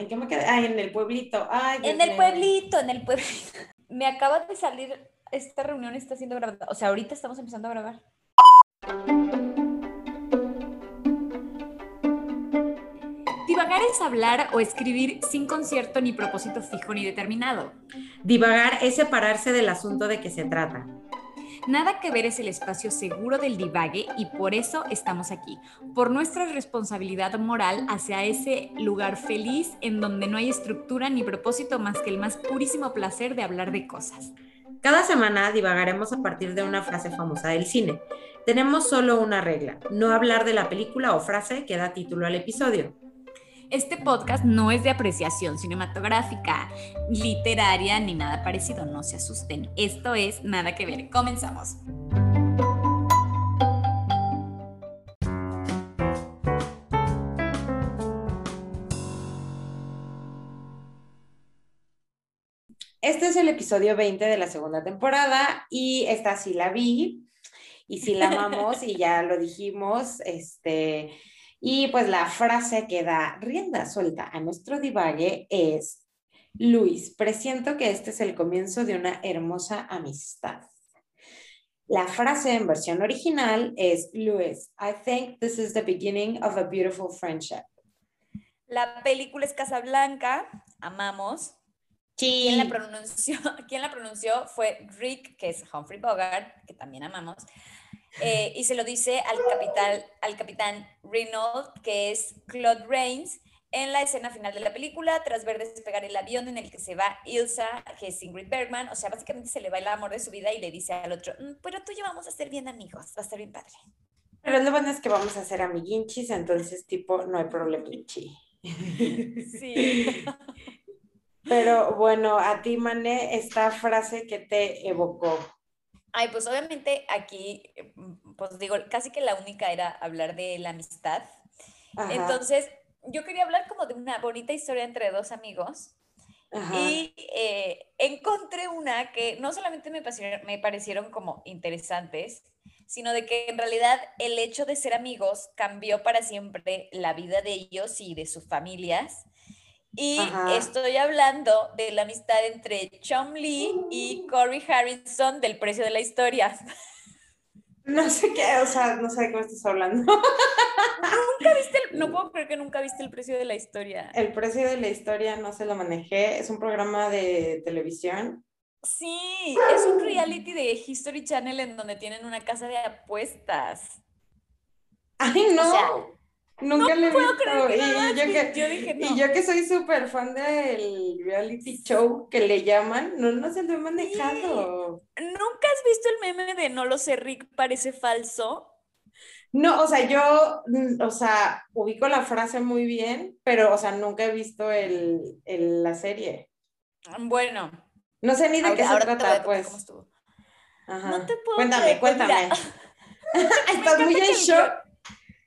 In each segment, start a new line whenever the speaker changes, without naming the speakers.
¿En qué me quedé? Ay, en el pueblito. Ay,
En el pueblito, en el pueblito. Me acaba de salir, esta reunión está siendo grabada. O sea, ahorita estamos empezando a grabar. Divagar es hablar o escribir sin concierto ni propósito fijo ni determinado.
Divagar es separarse del asunto de que se trata.
Nada que ver es el espacio seguro del divague y por eso estamos aquí, por nuestra responsabilidad moral hacia ese lugar feliz en donde no hay estructura ni propósito más que el más purísimo placer de hablar de cosas.
Cada semana divagaremos a partir de una frase famosa del cine. Tenemos solo una regla, no hablar de la película o frase que da título al episodio.
Este podcast no es de apreciación cinematográfica, literaria ni nada parecido, no se asusten. Esto es nada que ver. Comenzamos.
Este es el episodio 20 de la segunda temporada y esta sí la vi y sí la amamos y ya lo dijimos, este, y pues la frase que da rienda suelta a nuestro divague es, Luis, presiento que este es el comienzo de una hermosa amistad. La frase en versión original es, Luis, I think this is the beginning of a beautiful friendship.
La película es Casablanca, amamos.
Sí.
¿Quién la pronunció? ¿Quién la pronunció? Fue Rick, que es Humphrey Bogart, que también amamos. Eh, y se lo dice al, capital, al capitán Reynolds, que es Claude Rains, en la escena final de la película, tras ver despegar el avión en el que se va Ilsa, que es Ingrid Bergman. O sea, básicamente se le va el amor de su vida y le dice al otro, "Mm, pero tú y yo vamos a ser bien amigos, va a estar bien padre.
Pero lo bueno es que vamos a hacer amiguinchis, entonces tipo, no hay problemichi.
Sí.
Pero bueno, a ti, Mané, esta frase que te evocó.
Ay, pues obviamente aquí, pues digo, casi que la única era hablar de la amistad.
Ajá,
Entonces, yo quería hablar como de una bonita historia entre dos amigos.
ajá.
Y eh, encontré una que no solamente me parecieron, me parecieron como interesantes, sino de que en realidad el hecho de ser amigos cambió para siempre la vida de ellos y de sus familias. Y
Ajá.
estoy hablando de la amistad entre Chum Lee y Corey Harrison del precio de la historia.
No sé qué, o sea, no sé de qué me estás hablando.
¿Nunca viste el- no puedo creer que nunca viste el precio de la historia.
El precio de la historia no se lo manejé, es un programa de televisión.
Sí, es un reality de History Channel en donde tienen una casa de apuestas.
Ay, no,
O sea,
nunca le he
puedo
visto.
creer no
Y yo que.
Yo dije, no.
y yo que soy súper fan del reality show que le llaman, no, no se lo he manejado.
¿Nunca has visto el meme de no lo sé, Rick parece falso?
No, o sea, yo, mm, o sea, ubico la frase muy bien, pero, o sea, nunca he visto el, el- la serie.
Bueno,
No sé ni de qué
ahora,
se trata, pues.
cómo estuvo.
Ajá.
No te puedo
Cuéntame,
creer, pues,
cuéntame. Estás muy en shock.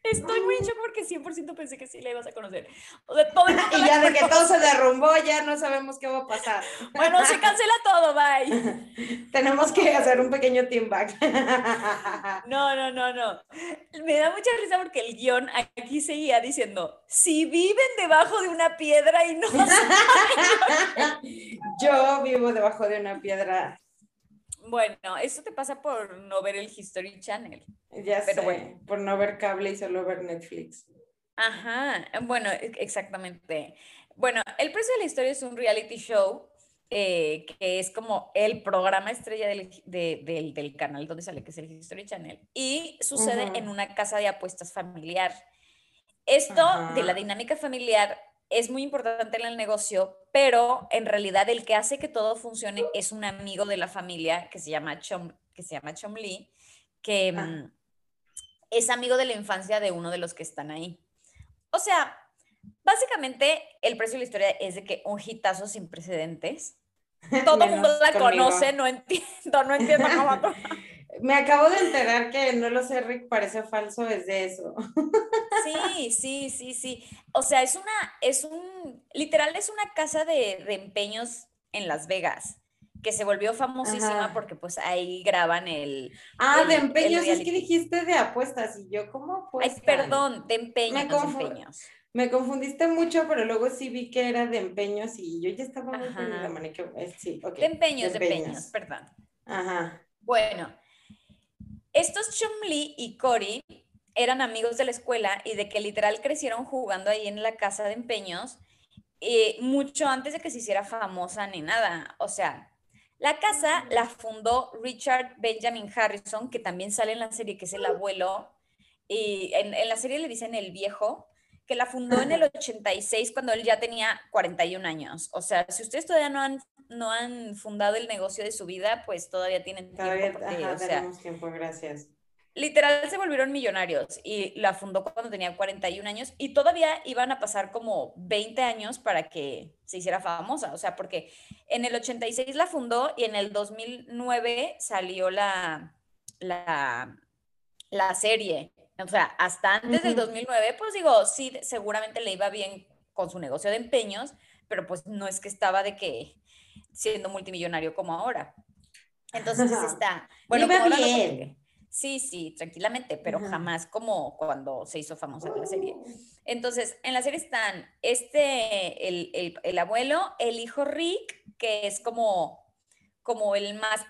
Estoy muy en shock porque 100% pensé que sí la ibas a conocer. O sea, todo
Y ya de que todo se derrumbó, ya no sabemos qué va a pasar.
Bueno, se cancela todo, bye.
Tenemos que hacer un pequeño team back.
No, no, no, no. Me da mucha risa porque el guion aquí seguía diciendo, si viven debajo de una piedra y no
Yo vivo debajo de una piedra,
Bueno, eso te pasa por no ver el History Channel.
ya
Pero
sé,
bueno.
por no ver cable y solo ver Netflix.
Ajá, bueno, e- exactamente. Bueno, El precio de la historia es un reality show eh, que es como el programa estrella del, de- del- del canal donde sale, que es el History Channel, y sucede en una casa de apuestas familiar. Esto de la dinámica familiar es muy importante en el negocio, pero en realidad el que hace que todo funcione es un amigo de la familia que se llama Chom, que se llama Chom Lee, que
Ah.
mm, es amigo de la infancia de uno de los que están ahí. O sea, básicamente el precio de la historia es de que un hitazo sin precedentes. Todo el mundo la
conmigo.
conoce, no entiendo, no entiendo cómo.
Me acabo de enterar que no lo sé, Rick, parece falso, es de eso.
Sí, sí, sí, sí. O sea, es una, es un, literal es una casa de, de empeños en Las Vegas, que se volvió famosísima
Ajá.
porque pues ahí graban el...
Ah,
el-
de empeños, es que dijiste de apuestas y yo, ¿cómo pues?
Ay, perdón, de empeños,
confu-
empeños.
Me confundiste mucho, pero luego sí vi que era de empeños y yo ya estaba muy perdida, eh, Sí,
De empeños, de empeños, perdón.
Ajá.
Bueno, estos Chumli y Cory eran amigos de la escuela y de que literal crecieron jugando ahí en la casa de empeños eh, mucho antes de que se hiciera famosa ni nada. O sea, la casa la fundó Richard Benjamin Harrison, que también sale en la serie, que es el abuelo. Y en, la serie le dicen el viejo, que la fundó en el 86 cuando él ya tenía 41 años. O sea, si ustedes todavía no han, no han fundado el negocio de su vida, pues todavía tienen tiempo.
Todavía tenemos tiempo, gracias
literal se volvieron millonarios y la fundó cuando tenía 41 años y todavía iban a pasar como 20 años para que se hiciera famosa, o sea, porque en el 86 la fundó y en el 2009 salió la, la, la serie. O sea, hasta antes del 2009, pues digo, sí, seguramente le iba bien con su negocio de empeños, pero pues no es que estaba de que siendo multimillonario como ahora. Entonces está, bueno,
iba bien.
Sí, sí, tranquilamente, pero jamás como cuando se hizo famosa la serie. Entonces, en la serie están este, el, el, abuelo, el hijo Rick, que es como, como el más,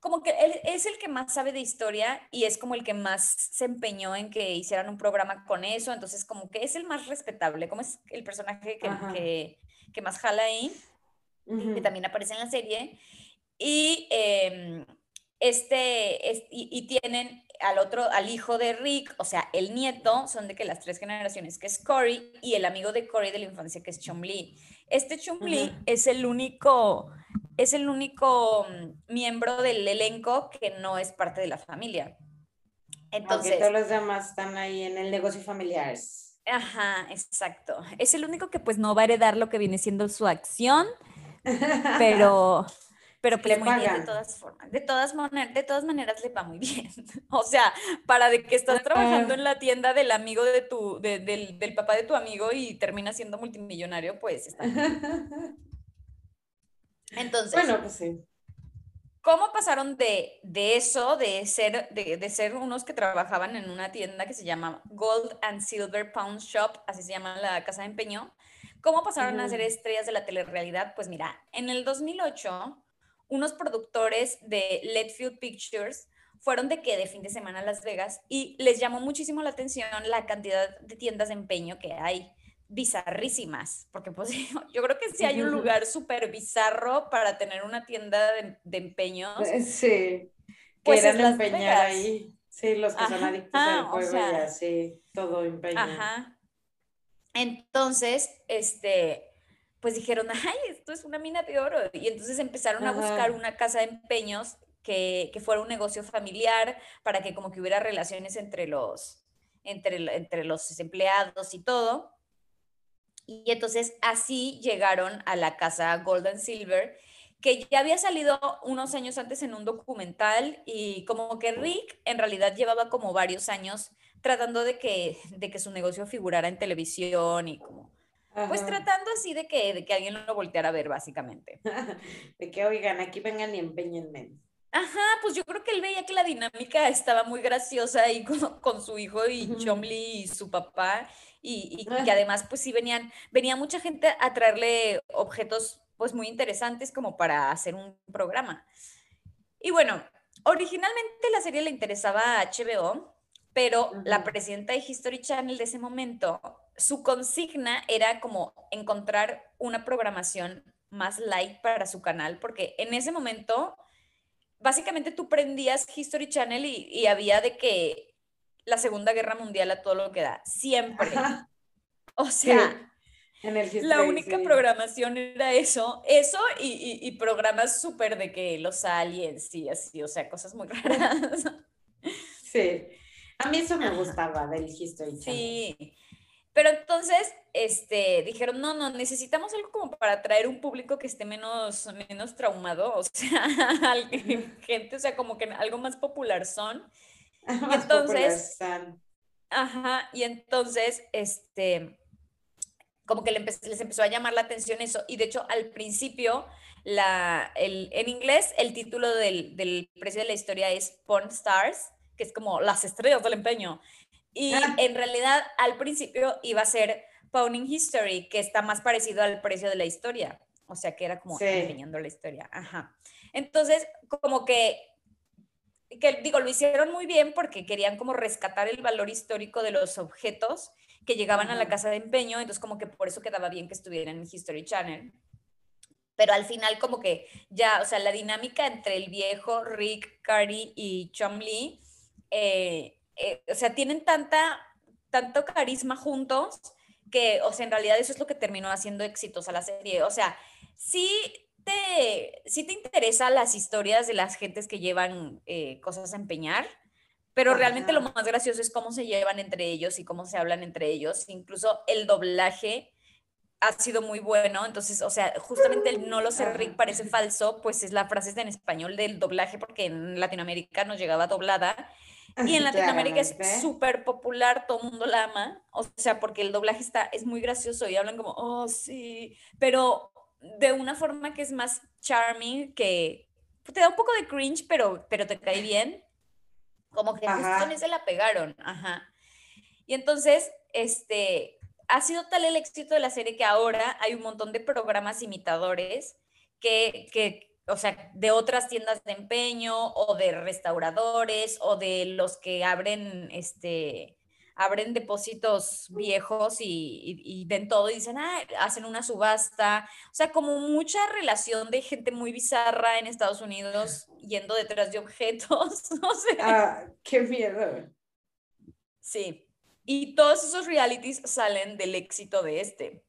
como que él es el que más sabe de historia y es como el que más se empeñó en que hicieran un programa con eso, entonces como que es el más respetable, como es el personaje que, que, que más jala ahí, que también aparece en la serie. Y eh, este, es, y, tienen al otro, al hijo de Rick, o sea, el nieto, son de que las tres generaciones, que es Cory, y el amigo de Cory de la infancia, que es Chumli. Este Chumli es el único, es el único mm, miembro del elenco que no es parte de la familia.
Entonces, todos los demás están ahí en el negocio familiar.
Ajá, exacto. Es el único que pues no va a heredar lo que viene siendo su acción, pero pero pues muy bien de todas formas. De todas, maneras, de todas maneras le va muy bien. o sea, para de que estás trabajando en la tienda del amigo de tu, del, del, papá de tu amigo y termina siendo multimillonario, pues está Entonces.
Bueno, pues sí.
¿Cómo pasaron de, de eso, de ser, de, de, ser unos que trabajaban en una tienda que se llama Gold and Silver Pound Shop, así se llama la casa de empeño? ¿Cómo pasaron a ser estrellas de la telerrealidad? Pues mira, en el 2008 unos productores de Letfield Pictures fueron de que de fin de semana a Las Vegas y les llamó muchísimo la atención la cantidad de tiendas de empeño que hay bizarrísimas, porque pues yo creo que sí hay un lugar súper bizarro para tener una tienda de, empeños.
Eh, sí, pues quieran empeñar ahí. Sí, los que son adictos al juego y así, todo empeño. Ajá.
Entonces, este, pues dijeron, ay, esto es una mina de oro. Y entonces empezaron a buscar una casa de empeños que, fuera un negocio familiar para que como que hubiera relaciones entre los, entre, entre los empleados y todo. Y entonces así llegaron a la casa Golden Silver, que ya había salido unos años antes en un documental y como que Rick en realidad llevaba como varios años tratando de que, de que su negocio figurara en televisión y como pues tratando así de que, de que alguien lo volteara a ver, básicamente.
de que, oigan, aquí vengan y empeñenme.
Ajá, pues yo creo que él veía que la dinámica estaba muy graciosa ahí con, su hijo y Chomli y su papá, y, que además pues sí venían, venía mucha gente a traerle objetos pues muy interesantes como para hacer un programa. Y bueno, originalmente la serie le interesaba a HBO, pero la presidenta de History Channel de ese momento su consigna era como encontrar una programación más light para su canal, porque en ese momento, básicamente tú prendías History Channel y, había de que la Segunda Guerra Mundial a todo lo que da, siempre. O sea, la única programación era eso, eso y, y programas súper de que los aliens y así, o sea, cosas muy raras.
Sí, a mí eso me gustaba del History Channel.
Sí. Pero entonces, este, dijeron, no, no, necesitamos algo como para atraer un público que esté menos, menos traumado, o sea, gente, o sea, como que algo más popular son. y entonces, ajá, y entonces, este, como que les empezó a llamar la atención eso, y de hecho, al principio, la, el, en inglés, el título del, del precio de la historia es Porn Stars, que es como las estrellas del empeño. Y ah. en realidad al principio iba a ser Pawning History, que está más parecido al precio de la historia. O sea, que era como empeñando la historia. Ajá. Entonces, como que, que, digo, lo hicieron muy bien porque querían como rescatar el valor histórico de los objetos que llegaban a la casa de empeño, entonces como que por eso quedaba bien que estuvieran en History Channel. Pero al final como que ya, o sea, la dinámica entre el viejo Rick, Cardi y Chumley, eh, eh, o sea, tienen tanta, tanto carisma juntos que, o sea, en realidad eso es lo que terminó haciendo éxitos a la serie. O sea, sí te, sí te interesa las historias de las gentes que llevan eh, cosas a empeñar, pero realmente lo más gracioso es cómo se llevan entre ellos y cómo se hablan entre ellos. Incluso el doblaje ha sido muy bueno. Entonces, o sea, justamente el no lo sé Rick parece falso, pues es la frase en español del doblaje, porque en Latinoamérica nos llegaba doblada. Y en Latinoamérica es súper popular, todo el mundo la ama. O sea, porque el doblaje está, es muy gracioso y hablan como, oh, sí. Pero de una forma que es más charming, que te da un poco de cringe, pero, pero te cae bien. Como que justo se la pegaron, ajá. Y entonces, este, ha sido tal el éxito de la serie que ahora hay un montón de programas imitadores que, que, o sea, de otras tiendas de empeño o de restauradores o de los que abren, este, abren depósitos viejos y, ven todo y dicen, ah, hacen una subasta. O sea, como mucha relación de gente muy bizarra en Estados Unidos yendo detrás de objetos. no sé.
Ah, qué miedo.
Sí. Y todos esos realities salen del éxito de este.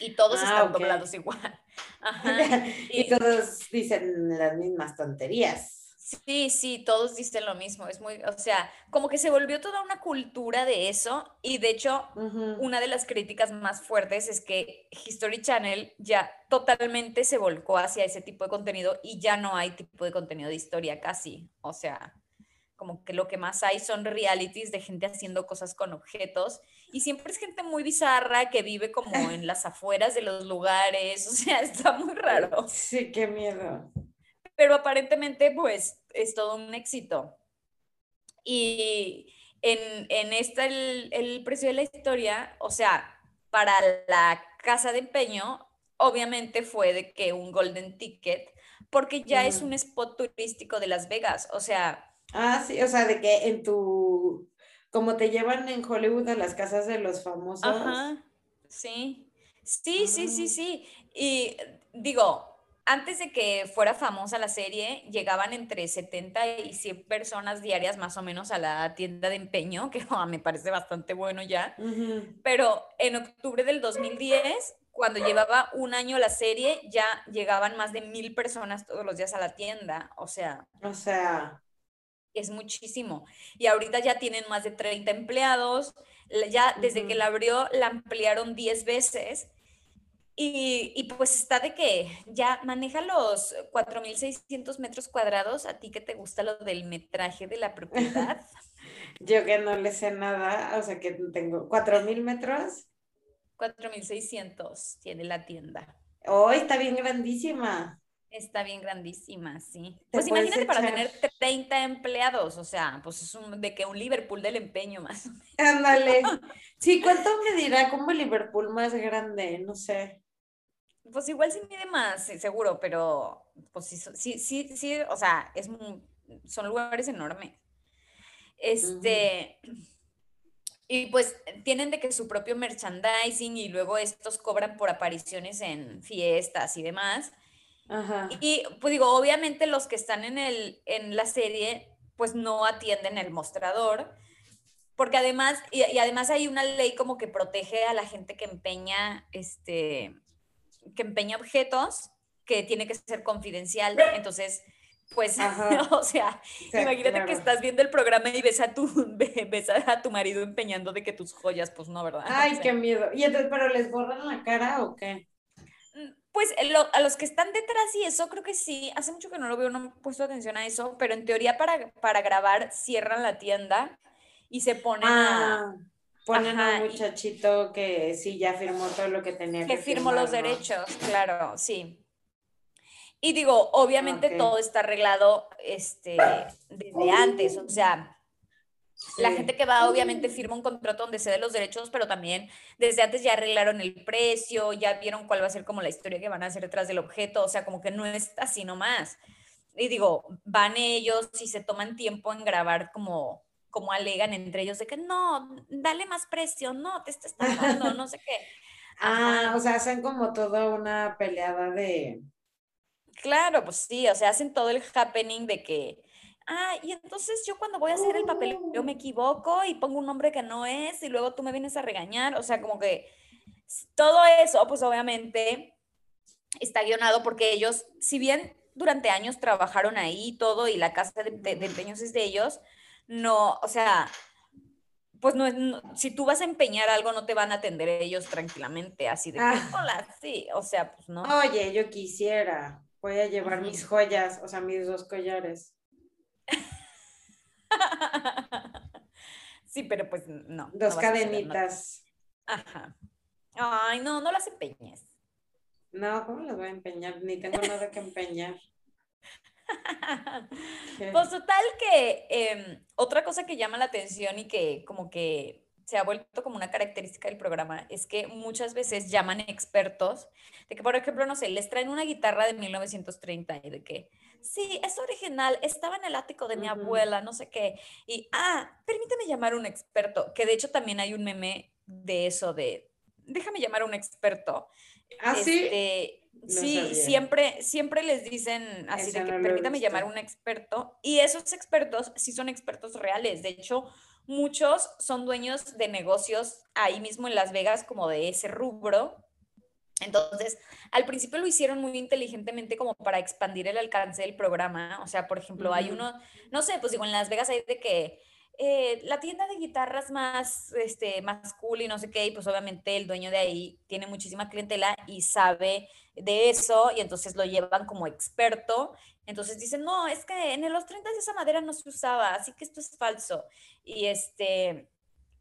Y todos ah, están doblados igual.
y todos dicen las mismas tonterías.
Sí, sí, todos dicen lo mismo. Es muy, o sea, como que se volvió toda una cultura de eso. Y de hecho, una de las críticas más fuertes es que History Channel ya totalmente se volcó hacia ese tipo de contenido y ya no hay tipo de contenido de historia casi. O sea, como que lo que más hay son realities de gente haciendo cosas con objetos. Y siempre es gente muy bizarra que vive como en las afueras de los lugares. O sea, está muy raro.
Sí, qué miedo
pero aparentemente pues es todo un éxito. Y en, en esta, el, el precio de la historia, o sea, para la casa de empeño, obviamente fue de que un golden ticket, porque ya es un spot turístico de Las Vegas, o sea...
Ah, sí, o sea, de que en tu, como te llevan en Hollywood a las casas de los famosos.
Ajá, sí, sí, sí, sí, sí. Y digo, antes de que fuera famosa la serie, llegaban entre 70 y 100 personas diarias más o menos a la tienda de empeño, que oh, me parece bastante bueno ya. Pero en octubre del 2010, cuando llevaba un año la serie, ya llegaban más de mil personas todos los días a la tienda. O sea.
O sea.
Es muchísimo. Y ahorita ya tienen más de 30 empleados. Ya desde que la abrió, la ampliaron 10 veces y, pues está de que ya maneja los 4.600 metros cuadrados. ¿A ti que te gusta lo del metraje de la propiedad?
Yo que no le sé nada, o sea que tengo 4.000 metros.
4.600 tiene la tienda.
Oh, está bien grandísima.
Está bien grandísima, sí. Pues imagínate para tener 30 empleados, o sea, pues es un, de que un Liverpool del empeño más.
Ándale. Sí, ¿cuánto me dirá como Liverpool más grande? No sé.
Pues igual sí mide más, seguro, pero pues sí, sí, sí, sí o sea, es son lugares enormes. Este, y pues tienen de que su propio merchandising y luego estos cobran por apariciones en fiestas y demás. Ajá. Y pues digo, obviamente los que están en, el, en la serie pues no atienden el mostrador, porque además, y, y además hay una ley como que protege a la gente que empeña, este, que empeña objetos que tiene que ser confidencial. Entonces, pues, o sea, imagínate que estás viendo el programa y ves a tu, ves a tu marido empeñando de que tus joyas, pues no, ¿verdad?
Ay, qué miedo. ¿Y entonces, pero les borran la cara o qué?
Pues a los que están detrás y eso, creo que sí. Hace mucho que no lo veo, no he puesto atención a eso, pero en teoría para, para grabar cierran la tienda y se ponen a
ah. Ponen a un muchachito que sí ya firmó todo lo que tenía
que, que firmó los derechos, claro, sí. Y digo, obviamente todo está arreglado este, desde antes, o sea, La gente que va obviamente firma un contrato donde cede los derechos, pero también desde antes ya arreglaron el precio, ya vieron cuál va a ser como la historia que van a hacer detrás del objeto, o sea, como que no es así nomás. Y digo, van ellos y se toman tiempo en grabar como como alegan entre ellos de que no, dale más precio, no, te estás no sé qué.
Ah, o sea, hacen como toda una peleada de...
Claro, pues sí, o sea, hacen todo el happening de que, ah, y entonces yo cuando voy a hacer el papel, yo me equivoco y pongo un nombre que no es y luego tú me vienes a regañar, o sea, como que todo eso, pues obviamente está guionado porque ellos, si bien durante años trabajaron ahí todo y la casa de, de empeños es de ellos, no, o sea, pues no, si tú vas a empeñar algo, no te van a atender ellos tranquilamente, así de, ah. hola, sí, o sea, pues no.
Oye, yo quisiera, voy a llevar mis joyas, o sea, mis dos collares.
sí, pero pues no.
Dos cadenitas.
Ajá. Ay, no, no las empeñes.
No, ¿cómo las voy a empeñar? Ni tengo nada que empeñar.
pues total que em, otra cosa que llama la atención y que como que se ha vuelto como una característica del programa es que muchas veces llaman expertos de que, por ejemplo, no sé, les traen una guitarra de 1930 y de que, sí, es original, estaba en el ático de mi abuela, no sé qué. Y, ah, permíteme llamar a un experto, que de hecho también hay un meme de eso, de, déjame llamar a un experto.
Ah, este,
sí, siempre, siempre les dicen así de que permítame llamar a un experto y esos expertos sí son expertos reales. De hecho, muchos son dueños de negocios ahí mismo en Las Vegas como de ese rubro. Entonces, al principio lo hicieron muy inteligentemente como para expandir el alcance del programa. O sea, por ejemplo, hay uno, no sé, pues digo, en Las Vegas hay de que eh, la tienda de guitarras más, este, más cool y no sé qué, y pues obviamente el dueño de ahí tiene muchísima clientela y sabe de eso y entonces lo llevan como experto. Entonces dicen, no, es que en los 30 esa madera no se usaba, así que esto es falso. Y, este,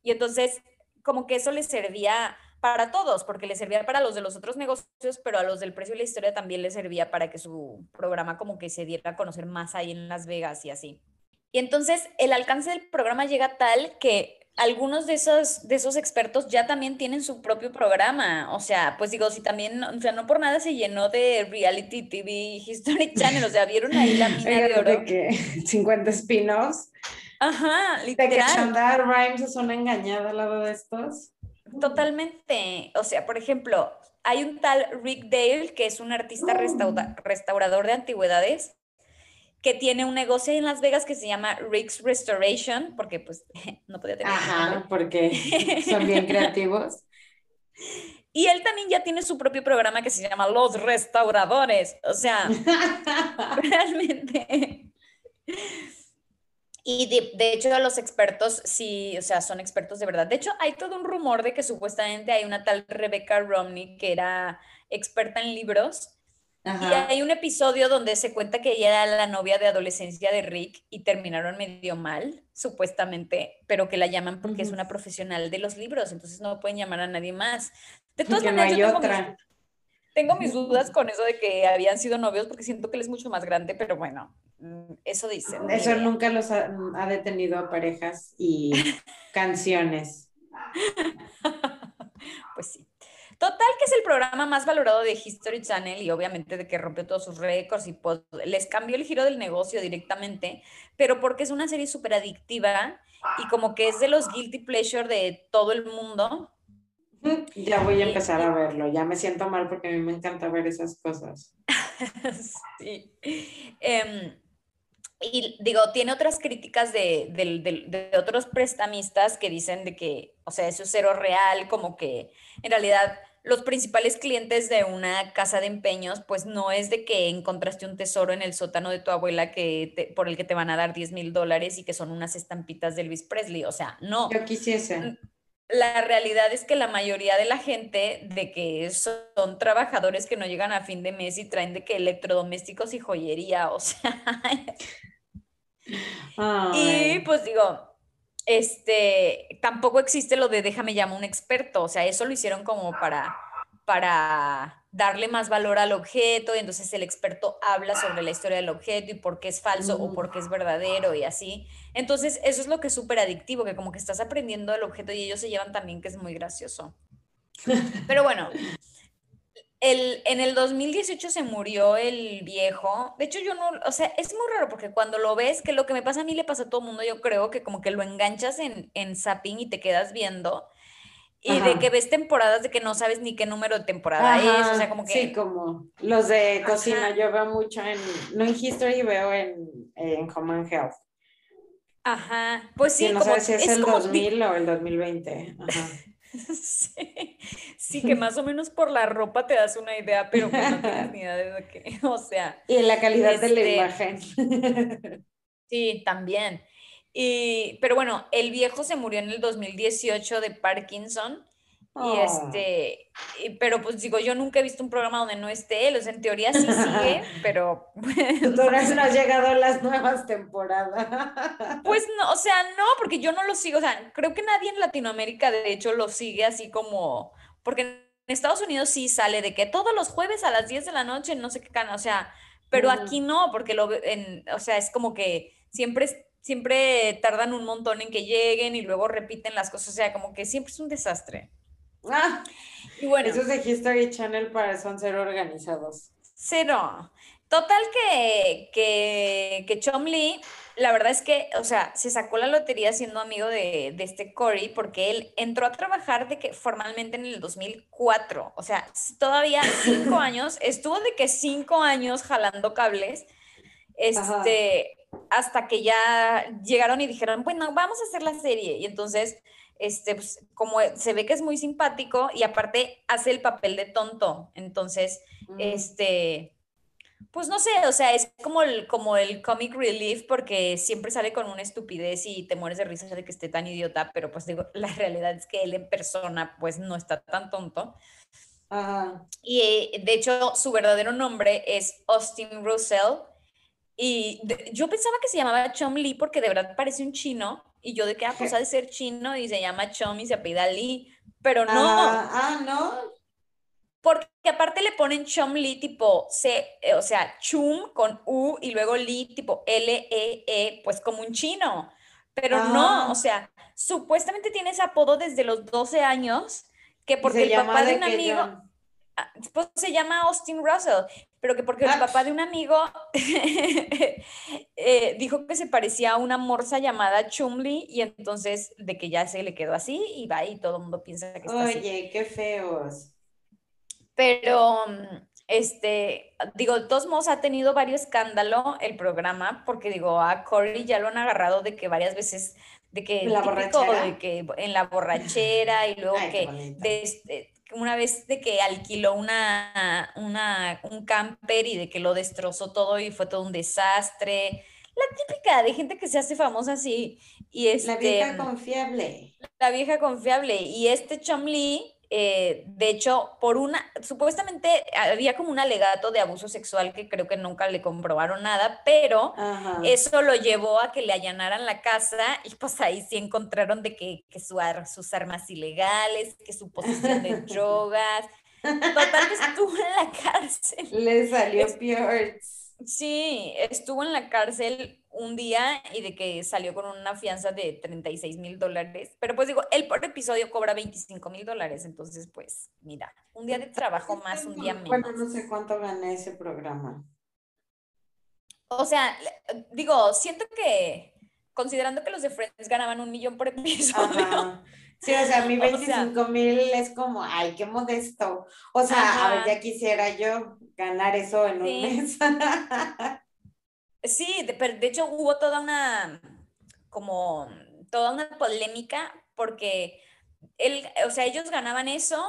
y entonces como que eso les servía para todos, porque les servía para los de los otros negocios, pero a los del precio y la historia también les servía para que su programa como que se diera a conocer más ahí en Las Vegas y así. Y entonces el alcance del programa llega tal que algunos de esos, de esos expertos ya también tienen su propio programa. O sea, pues digo, si también, o sea, no por nada se llenó de reality TV History Channel, o sea, vieron ahí la mina de oro.
De que 50 spin-offs.
Ajá, literal.
De que Chandar Rhimes es una engañada al lado de estos.
Totalmente. O sea, por ejemplo, hay un tal Rick Dale, que es un artista restaurador de antigüedades, que tiene un negocio en Las Vegas que se llama Rick's Restoration, porque pues no podía tener.
Ajá, porque son bien creativos.
Y él también ya tiene su propio programa que se llama Los Restauradores. O sea, realmente. Y de, de, hecho, los expertos sí, o sea, son expertos de verdad. De hecho, hay todo un rumor de que supuestamente hay una tal Rebecca Romney que era experta en libros. Y hay un episodio donde se cuenta que ella era la novia de adolescencia de Rick y terminaron medio mal, supuestamente, pero que la llaman porque es una profesional de los libros, entonces no pueden llamar a nadie más. De todas maneras, yo tengo, Mis, dudas con eso de que habían sido novios porque siento que él es mucho más grande, pero bueno, eso dicen.
Eso nunca los ha, ha detenido a parejas y canciones.
pues sí. Total que es el programa más valorado de History Channel y obviamente de que rompió todos sus récords y pues, les cambió el giro del negocio directamente, pero porque es una serie súper adictiva y como que es de los guilty pleasure de todo el mundo.
Ya voy a empezar a verlo, ya me siento mal porque a mí me encanta ver esas cosas.
sí. Em, y digo, tiene otras críticas de, de, otros prestamistas que dicen de que, o sea, eso es cero real, como que en realidad los principales clientes de una casa de empeños, pues no es de que encontraste un tesoro en el sótano de tu abuela que por el que te van a dar 10 mil dólares y que son unas estampitas de Elvis Presley, o sea, no.
Yo quisiese.
La realidad es que la mayoría de la gente de que son trabajadores que no llegan a fin de mes y traen de que electrodomésticos y joyería, o sea. y pues digo, este, tampoco existe lo de déjame llamar un experto, o sea, eso lo hicieron como para, para darle más valor al objeto y entonces el experto habla sobre la historia del objeto y por qué es falso o por qué es verdadero y así. Entonces eso es lo que es súper adictivo, que como que estás aprendiendo el objeto y ellos se llevan también, que es muy gracioso. Pero bueno, el, en el 2018 se murió el viejo. De hecho, yo no, o sea, es muy raro porque cuando lo ves, que lo que me pasa a mí le pasa a todo el mundo, yo creo que como que lo enganchas en, en zapping y te quedas viendo. Y de que ves temporadas de que no sabes ni qué número de temporada es, o sea, como que...
Sí, como los de cocina, yo veo mucho en, no en History, veo en, en Home Health.
Ajá, pues sí,
no sabes si es, el 2000 o el 2020. Ajá.
Sí, sí, que más o menos por la ropa te das una idea, pero pues no tienes ni idea de qué, o sea.
Y en la calidad de la este,
imagen. Sí, también. Y, pero bueno, el viejo se murió en el 2018 de Parkinson. Y oh. este, pero pues digo, yo nunca he visto un programa donde no esté él, o sea, en teoría sí sigue, pero...
Todavía no has llegado a las nuevas temporadas.
Pues no, o sea, no, porque yo no lo sigo, o sea, creo que nadie en Latinoamérica de hecho lo sigue así como, porque en Estados Unidos sí sale de que todos los jueves a las 10 de la noche, no sé qué cana, o sea, pero aquí no, porque lo, en, o sea, es como que siempre siempre tardan un montón en que lleguen y luego repiten las cosas, o sea, como que siempre es un desastre.
Ah, y bueno. Esos de History Channel para son ser organizados.
Cero. Total que, que, que Chom Lee, la verdad es que, o sea, se sacó la lotería siendo amigo de, de este Corey porque él entró a trabajar de que formalmente en el 2004, o sea, todavía cinco años, estuvo de que cinco años jalando cables, este, hasta que ya llegaron y dijeron, bueno, vamos a hacer la serie. Y entonces este, pues, como se ve que es muy simpático y aparte hace el papel de tonto. Entonces, mm. este, pues no sé, o sea, es como el, como el comic relief porque siempre sale con una estupidez y te mueres de risa de que esté tan idiota, pero pues digo, la realidad es que él en persona pues no está tan tonto. Y eh, de hecho su verdadero nombre es Austin Russell y yo pensaba que se llamaba Chom Lee porque de verdad parece un chino y yo de qué cosa pues, de ser chino y se llama Chom y se apellida Lee, pero no.
Ah, ah, no.
Porque aparte le ponen Chom Lee tipo C, eh, o sea, Chum con U y luego Lee tipo L-E-E, -E, pues como un chino. Pero no, ah. o sea, supuestamente tiene ese apodo desde los 12 años, que porque el papá de un amigo... Ah, pues se llama Austin Russell, pero que porque el ah. papá de un amigo eh, dijo que se parecía a una morsa llamada Chumley y entonces de que ya se le quedó así y va y todo el mundo piensa que está
Oye, qué feos.
Pero, este, digo, de todos modos ha tenido varios escándalo el programa porque digo, a Corey ya lo han agarrado de que varias veces de que,
¿En la borrachera?
de que en la borrachera y luego que de, este, una vez de que alquiló una, una, un camper y de que lo destrozó todo y fue todo un desastre. La típica de gente que se hace famosa así. Y este,
la vieja confiable.
La vieja confiable. Y este Chomley eh, de hecho, por una, supuestamente había como un alegato de abuso sexual que creo que nunca le comprobaron nada, pero eso lo llevó a que le allanaran la casa y pues ahí sí encontraron de que, que su, sus armas ilegales, que su posesión de drogas. Total que estuvo en la cárcel.
Le salió peor.
Sí, estuvo en la cárcel un día y de que salió con una fianza de 36 mil dólares. Pero pues digo, él por episodio cobra 25 mil dólares. Entonces, pues, mira, un día de trabajo más, un día menos.
Bueno, no sé cuánto gané ese programa.
O sea, digo, siento que, considerando que los de Friends ganaban un millón por episodio.
Sí, o sea, mi 25 mil es como, ay, qué modesto. O sea, a ver, ya quisiera yo ganar eso en un mes.
sí, de, de hecho hubo toda una, como, toda una polémica porque él, o sea, ellos ganaban eso.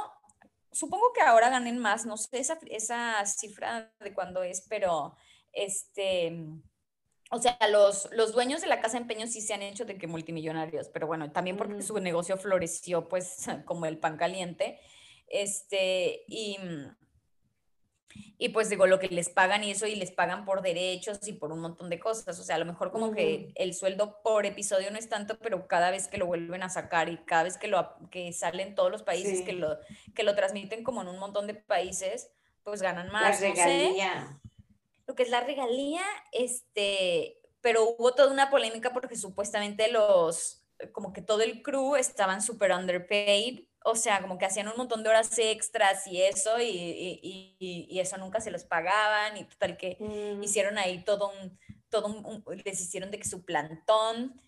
Supongo que ahora ganen más, no sé esa, esa cifra de cuándo es, pero este, o sea, los, los dueños de la casa de empeño sí se han hecho de que multimillonarios, pero bueno, también porque su negocio floreció pues como el pan caliente. Este, y, y pues digo, lo que les pagan y eso, y les pagan por derechos y por un montón de cosas. O sea, a lo mejor como que el sueldo por episodio no es tanto, pero cada vez que lo vuelven a sacar y cada vez que lo que sale en todos los países, que, lo, que lo transmiten como en un montón de países, pues ganan más. La regalía. Lo que es la regalía, este, pero hubo toda una polémica porque supuestamente los, como que todo el crew estaban súper underpaid o sea, como que hacían un montón de horas extras y eso, y, y, eso nunca se los pagaban, y total que mm. hicieron ahí todo un, todo un, les hicieron de que su plantón,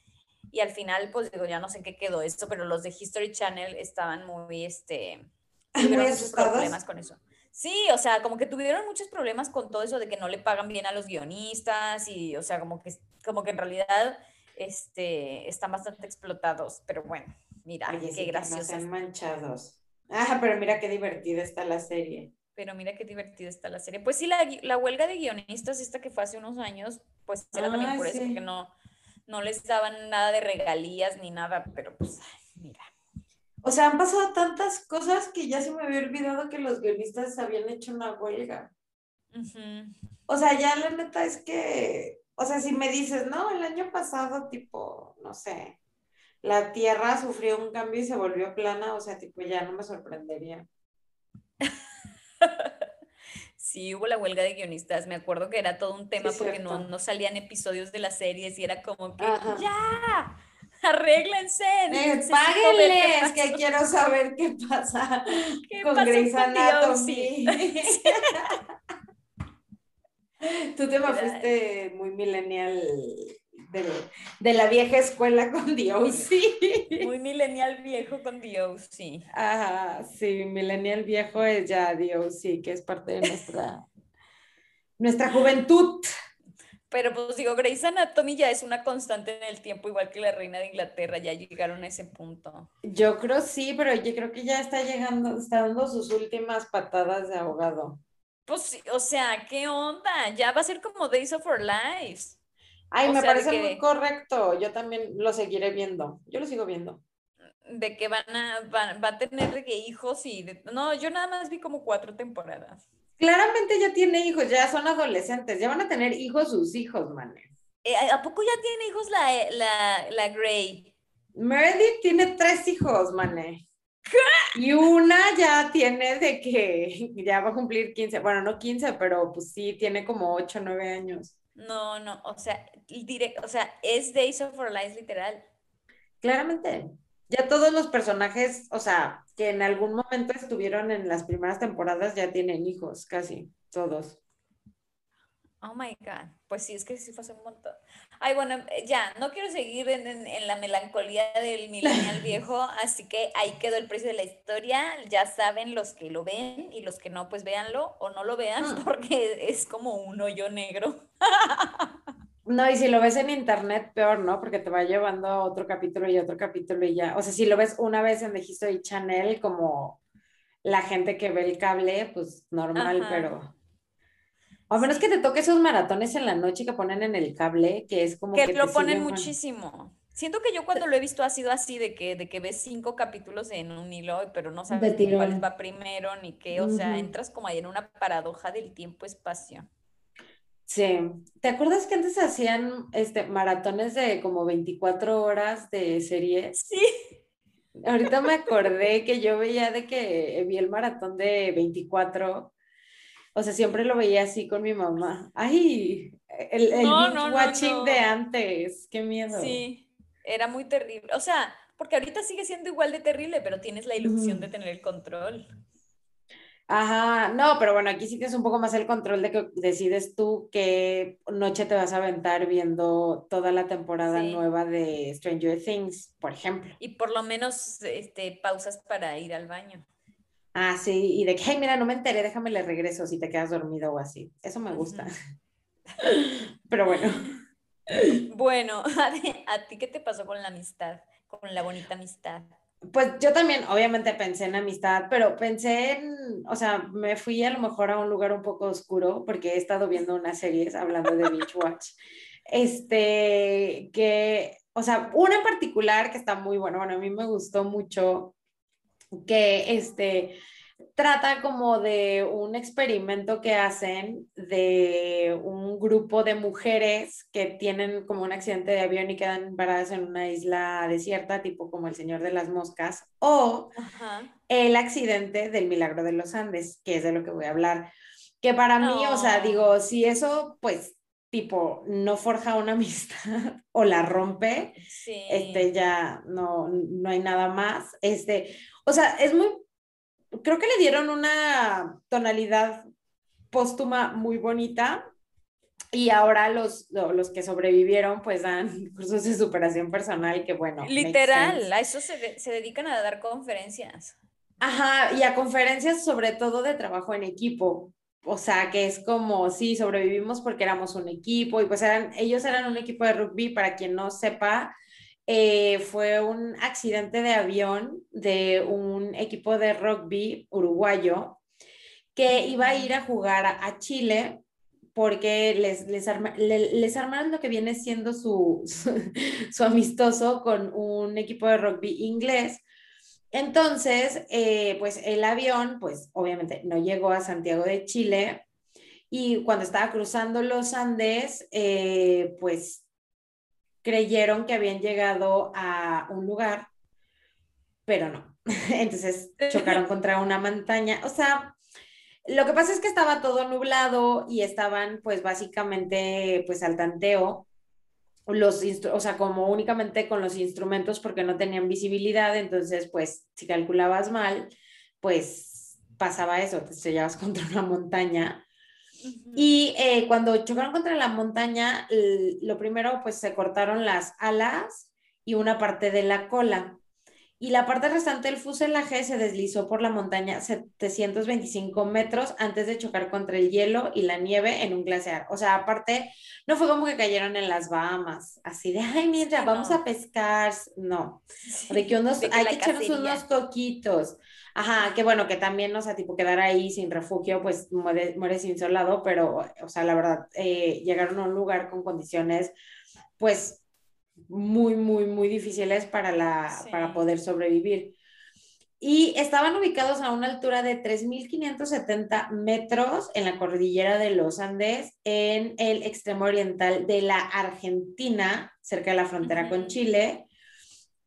y al final, pues digo, ya no sé en qué quedó esto, pero los de History Channel estaban muy, este, tuvieron problemas con eso. Sí, o sea, como que tuvieron muchos problemas con todo eso de que no le pagan bien a los guionistas, y, o sea, como que, como que en realidad, este, están bastante explotados, pero bueno. Mira, qué gracioso.
No manchados. Ah, pero mira qué divertida está la serie.
Pero mira qué divertida está la serie. Pues sí, la, la huelga de guionistas, esta que fue hace unos años, pues era también por eso que no, no les daban nada de regalías ni nada, pero pues.
O sea, han pasado tantas cosas que ya se me había olvidado que los guionistas habían hecho una huelga. O sea, ya la neta es que, o sea, si me dices, no, el año pasado, tipo, no sé, la Tierra sufrió un cambio y se volvió plana, o sea, tipo, ya no me sorprendería.
Sí, hubo la huelga de guionistas. Me acuerdo que era todo un tema porque no, no, salían episodios de las series y era como que ya, arréglense.
Eh, páguenles, que quiero saber qué pasa con Grey's Anatomy. Tú te me fuiste muy millennial de, la vieja escuela con Dios. Sí.
Muy millennial viejo con Dios, sí.
Ajá, sí, millennial viejo es ya Dios, sí, que es parte de nuestra, nuestra juventud.
Pero pues digo, Grey's Anatomy ya es una constante en el tiempo, igual que la reina de Inglaterra, ya llegaron a ese punto.
Yo creo sí, pero yo creo que ya está llegando, está dando sus últimas patadas de ahogado.
Pues o sea, ¿qué onda? Ya va a ser como Days of Our Lives.
Ay, me parece muy correcto. Yo también lo seguiré viendo. Yo lo sigo viendo.
De que van a, va a tener hijos y... no, yo nada más vi como cuatro temporadas.
Claramente ya tiene hijos, ya son adolescentes, ya van a tener hijos sus hijos, man.
Eh, ¿A poco ya tiene hijos la, eh, la, la Grey?
Meredith tiene tres hijos, mané. Y una ya tiene de que ya va a cumplir 15, bueno, no 15, pero pues sí, tiene como 8 o 9 años.
No, no, o sea, directo, o sea, es Days of Our Lives literal.
Claramente. Ya todos los personajes, o sea, que en algún momento estuvieron en las primeras temporadas ya tienen hijos, casi, todos.
Oh my God. Pues sí, es que sí fue hace un montón. Ay, bueno, eh, ya, no quiero seguir en, la melancolía del millennial viejo, así que ahí quedó el precio de la historia. Ya saben los que lo ven y los que no, pues véanlo o no lo vean ah. porque es como un hoyo negro.
No, y si lo ves en internet, peor, ¿no? Porque te va llevando a otro capítulo y otro capítulo y ya. O sea, si lo ves una vez en The History Channel, como la gente que ve el cable, pues normal, pero a menos que te toque esos maratones en la noche que ponen en el cable, que es como
que, que lo ponen muchísimo. Siento que yo cuando lo he visto ha sido así de que, de que ves cinco capítulos en un hilo, pero no sabes cuál va primero ni qué. O sea, entras como ahí en una paradoja del tiempo-espacio.
Sí. ¿Te acuerdas que antes hacían este, maratones de como 24 horas de series?
Sí.
Ahorita me acordé que yo veía de que vi el maratón de 24 o sea, siempre lo veía así con mi mamá. Ay, el, el watching de antes, qué miedo.
Sí, era muy terrible. O sea, porque ahorita sigue siendo igual de terrible, pero tienes la ilusión de tener el control.
Ajá, no, pero bueno, aquí sí tienes un poco más el control de que decides tú qué noche te vas a aventar viendo toda la temporada nueva de Stranger Things, por ejemplo.
Y por lo menos este, pausas para ir al baño.
Ah, sí, y de que, hey, mira, no me enteré, déjame le regreso si te quedas dormido o así. Eso me gusta. Pero bueno.
Bueno, ¿a ti qué te pasó con la amistad, con la bonita amistad?
Pues yo también, obviamente pensé en amistad, pero pensé en, o sea, me fui a lo mejor a un lugar un poco oscuro porque he estado viendo unas series hablando de Beach Watch. Este, que, o sea, una en particular que está muy bueno, bueno, a mí me gustó mucho que este, trata como de un experimento que hacen de un grupo de mujeres que tienen como un accidente de avión y quedan paradas en una isla desierta, tipo como el Señor de las Moscas, o el accidente del Milagro de los Andes, que es de lo que voy a hablar. Que para mí, o sea, digo, si eso, pues, tipo, no forja una amistad o la rompe, este, ya no, no hay nada más. Este, o sea, es muy creo que le dieron una tonalidad póstuma muy bonita y ahora los, los que sobrevivieron pues dan cursos de superación personal que bueno.
Literal, a eso se, se dedican a dar conferencias.
Ajá, y a conferencias sobre todo de trabajo en equipo. O sea, que es como, sí, sobrevivimos porque éramos un equipo y pues eran, ellos eran un equipo de rugby, para quien no sepa, eh, fue un accidente de avión de un equipo de rugby uruguayo que iba a ir a jugar a, Chile porque les, les, les, armaron lo que viene siendo su, su, amistoso con un equipo de rugby inglés. Entonces, eh, pues el avión, pues obviamente no llegó a Santiago de Chile y cuando estaba cruzando los Andes, eh, pues creyeron que habían llegado a un lugar, pero no. Entonces chocaron contra una montaña. O sea, lo que pasa es que estaba todo nublado y estaban pues básicamente pues al tanteo los, o sea, como únicamente con los instrumentos porque no tenían visibilidad, entonces pues si calculabas mal, pues pasaba eso, te estrellabas contra una montaña y eh, cuando chocaron contra la montaña, lo primero, pues se cortaron las alas y una parte de la cola. Y la parte restante del fuselaje se deslizó por la montaña 725 metros antes de chocar contra el hielo y la nieve en un glaciar. O sea, aparte, no fue como que cayeron en las Bahamas, así de, ay, mira, vamos a pescar. No, de que unos, hay que echarnos unos coquitos. Ajá, que bueno, que también, o sea, tipo quedar ahí sin refugio, pues mueres, mueres insolado, pero, o sea, la verdad, eh, llegaron a un lugar con condiciones, pues, muy, muy, muy difíciles para, la, para poder sobrevivir. Y estaban ubicados a una altura de 3.570 metros en la cordillera de los Andes, en el extremo oriental de la Argentina, cerca de la frontera con Chile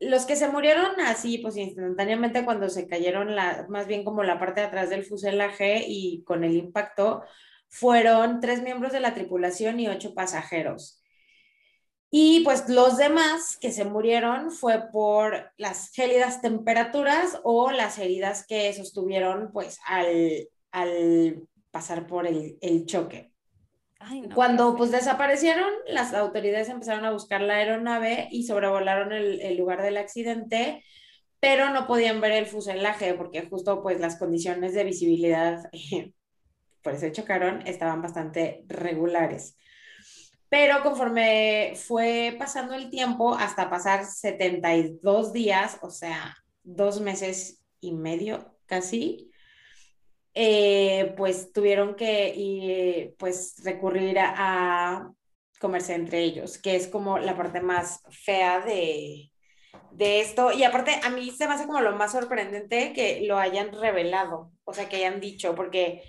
los que se murieron así, pues instantáneamente cuando se cayeron, la, más bien como la parte de atrás del fuselaje y con el impacto, fueron tres miembros de la tripulación y ocho pasajeros. Y pues los demás que se murieron fue por las gélidas temperaturas o las heridas que sostuvieron pues al, al pasar por el, el choque. Cuando pues desaparecieron, las autoridades empezaron a buscar la aeronave y sobrevolaron el, lugar del accidente, pero no podían ver el fuselaje porque justo pues las condiciones de visibilidad, por eso chocaron, estaban bastante regulares. Pero conforme fue pasando el tiempo, hasta pasar 72 días, o sea, dos meses y medio casi, eh, pues tuvieron que pues recurrir a, comerse entre ellos, que es como la parte más fea de, de esto. Y aparte, a mí se me hace como lo más sorprendente que lo hayan revelado, o sea, que hayan dicho, porque,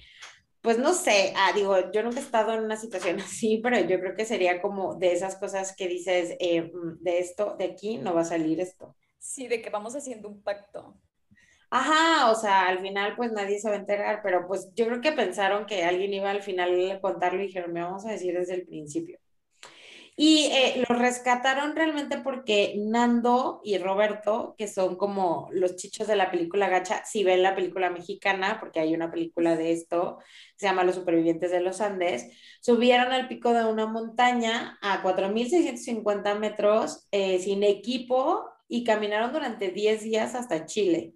pues no sé, ah, digo, yo nunca he estado en una situación así, pero yo creo que sería como de esas cosas que dices, eh, mm, de esto, de aquí no va a salir esto.
Sí, de que vamos haciendo un pacto.
Ajá, o sea, al final pues nadie se va a enterar, pero pues yo creo que pensaron que alguien iba al final a contarlo y dijeron, me vamos a decir desde el principio. Y eh, lo rescataron realmente porque Nando y Roberto, que son como los chichos de la película Gacha, si ven la película mexicana, porque hay una película de esto, se llama Los Supervivientes de los Andes, subieron al pico de una montaña a 4.650 metros eh, sin equipo y caminaron durante 10 días hasta Chile.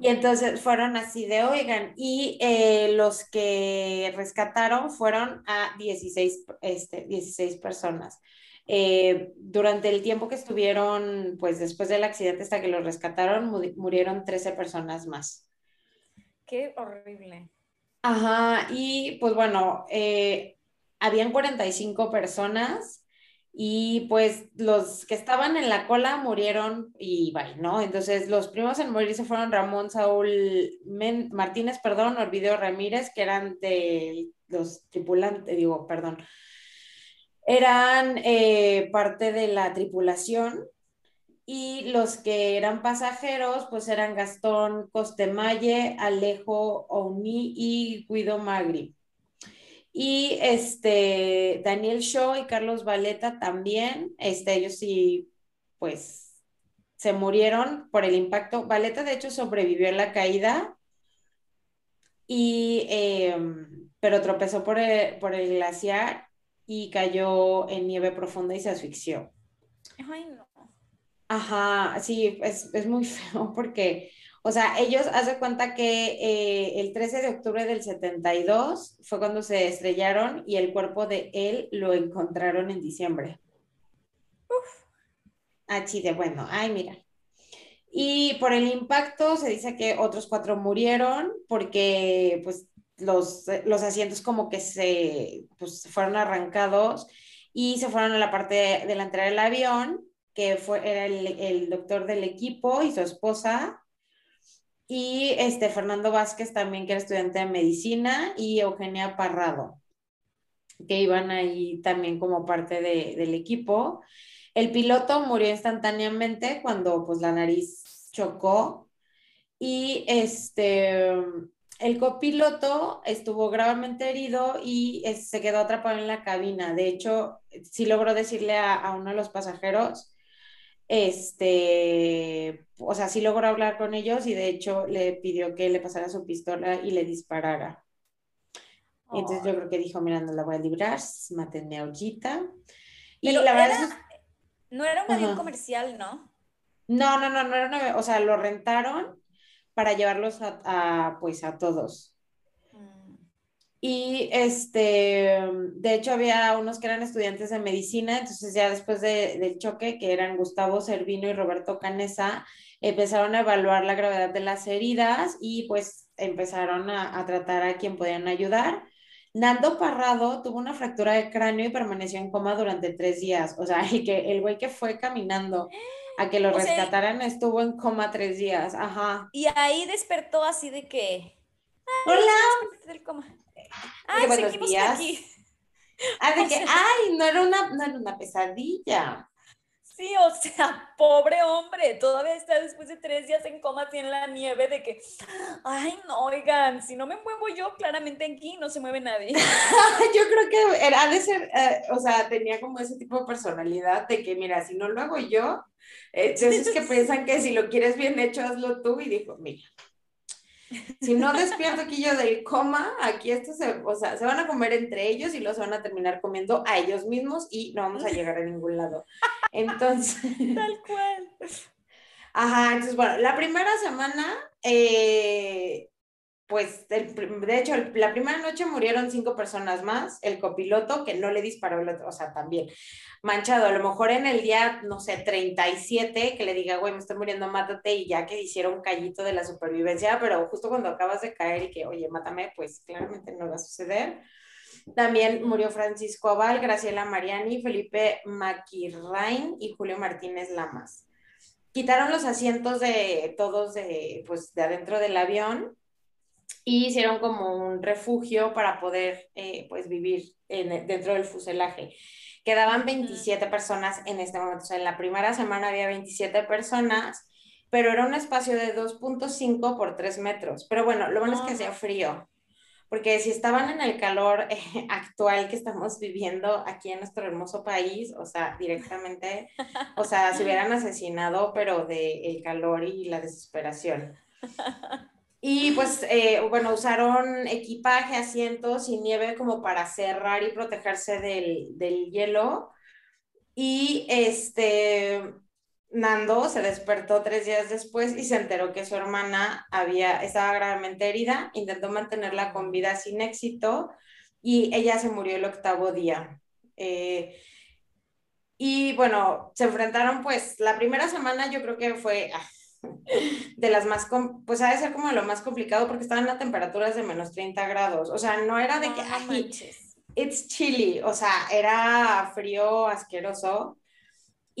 Y entonces fueron así de, oigan, y eh, los que rescataron fueron a 16, este, 16 personas. Eh, durante el tiempo que estuvieron, pues después del accidente hasta que los rescataron, murieron 13 personas más.
Qué horrible.
Ajá, y pues bueno, eh, habían 45 personas y pues los que estaban en la cola murieron y bye, ¿no? Entonces los primeros en morir se fueron Ramón Saúl Martínez, perdón, Orvideo Ramírez, que eran de los tripulantes, digo, perdón, eran eh, parte de la tripulación y los que eran pasajeros, pues eran Gastón Costemalle, Alejo Ouni y Guido Magri. Y este, Daniel Shaw y Carlos Valeta también, este, ellos sí, pues, se murieron por el impacto. Valeta, de hecho, sobrevivió a la caída, y, em, pero tropezó por el, por el glaciar y cayó en nieve profunda y se asfixió.
Ay, no.
Ajá, sí, es, es muy feo porque o sea, ellos hacen cuenta que eh, el 13 de octubre del 72 fue cuando se estrellaron y el cuerpo de él lo encontraron en diciembre. Uf. Ah, de bueno, ay, mira. Y por el impacto se dice que otros cuatro murieron porque pues los, los asientos como que se pues, fueron arrancados y se fueron a la parte delantera del avión, que fue, era el, el doctor del equipo y su esposa, y este Fernando Vázquez también, que era estudiante de medicina, y Eugenia Parrado, que iban ahí también como parte del equipo. El piloto murió instantáneamente cuando pues la nariz chocó y este el copiloto estuvo gravemente herido y se quedó atrapado en la cabina. De hecho, sí logró decirle a uno de los pasajeros este, o sea, sí logró hablar con ellos y de hecho le pidió que le pasara su pistola y le disparara. Entonces yo creo que dijo, mira, no la voy a librar, mátenme a Ollita.
Y la verdad no era un avión comercial, ¿no?
No, no, no, no era una, o sea, lo rentaron para llevarlos a pues a todos. Y este, de hecho había unos que eran estudiantes de medicina, entonces ya después del choque, que eran Gustavo Servino y Roberto Canesa, empezaron a evaluar la gravedad de las heridas y pues empezaron a, tratar a quien podían ayudar. Nando Parrado tuvo una fractura de cráneo y permaneció en coma durante tres días. O sea, el, que, el güey que fue caminando a que lo rescataran estuvo en coma tres días. Ajá.
Y ahí despertó así de que...
Hola. Ay, buenos días. Aquí. Ah, de que, ay, no era, una, no era una pesadilla.
Sí, o sea, pobre hombre, todavía está después de tres días en coma así en la nieve de que, ay, no, oigan, si no me muevo yo, claramente aquí no se mueve nadie.
yo creo que era de ser, eh, o sea, tenía como ese tipo de personalidad de que, mira, si no lo hago yo, eh, esos que piensan que si lo quieres bien hecho, hazlo tú, y dijo, mira, si no despierto aquí yo del coma, aquí esto se, o sea, se van a comer entre ellos y los van a terminar comiendo a ellos mismos y no vamos a llegar a ningún lado. Entonces.
Tal cual.
Ajá, entonces, bueno, la primera semana, eh, pues, de hecho, la primera noche murieron cinco personas más, el copiloto que no le disparó el otro, o sea, también manchado, a lo mejor en el día, no sé, 37, que le diga, güey, me estoy muriendo, mátate, y ya que hiciera un callito de la supervivencia, pero justo cuando acabas de caer y que, oye, mátame, pues claramente no va a suceder. También murió Francisco Aval, Graciela Mariani, Felipe Maquirrain y Julio Martínez Lamas. Quitaron los asientos de todos de, pues, de adentro del avión y hicieron como un refugio para poder eh, pues vivir en, dentro del fuselaje. Quedaban 27 personas en este momento, o sea, en la primera semana había 27 personas, pero era un espacio de 2.5 por 3 metros. Pero bueno, lo bueno es que hacía frío, porque si estaban en el calor eh, actual que estamos viviendo aquí en nuestro hermoso país, o sea, directamente, o sea, se hubieran asesinado, pero de el calor y la desesperación. Y pues, eh, bueno, usaron equipaje, asientos y nieve como para cerrar y protegerse del, del hielo. Y este, Nando se despertó tres días después y se enteró que su hermana había, estaba gravemente herida, intentó mantenerla con vida sin éxito y ella se murió el octavo día. Eh, y bueno, se enfrentaron pues la primera semana yo creo que fue, ah, de las más, pues ha de ser como lo más complicado porque estaban a temperaturas de menos 30 grados, o sea, no era de que, it's chilly, o sea, era frío asqueroso.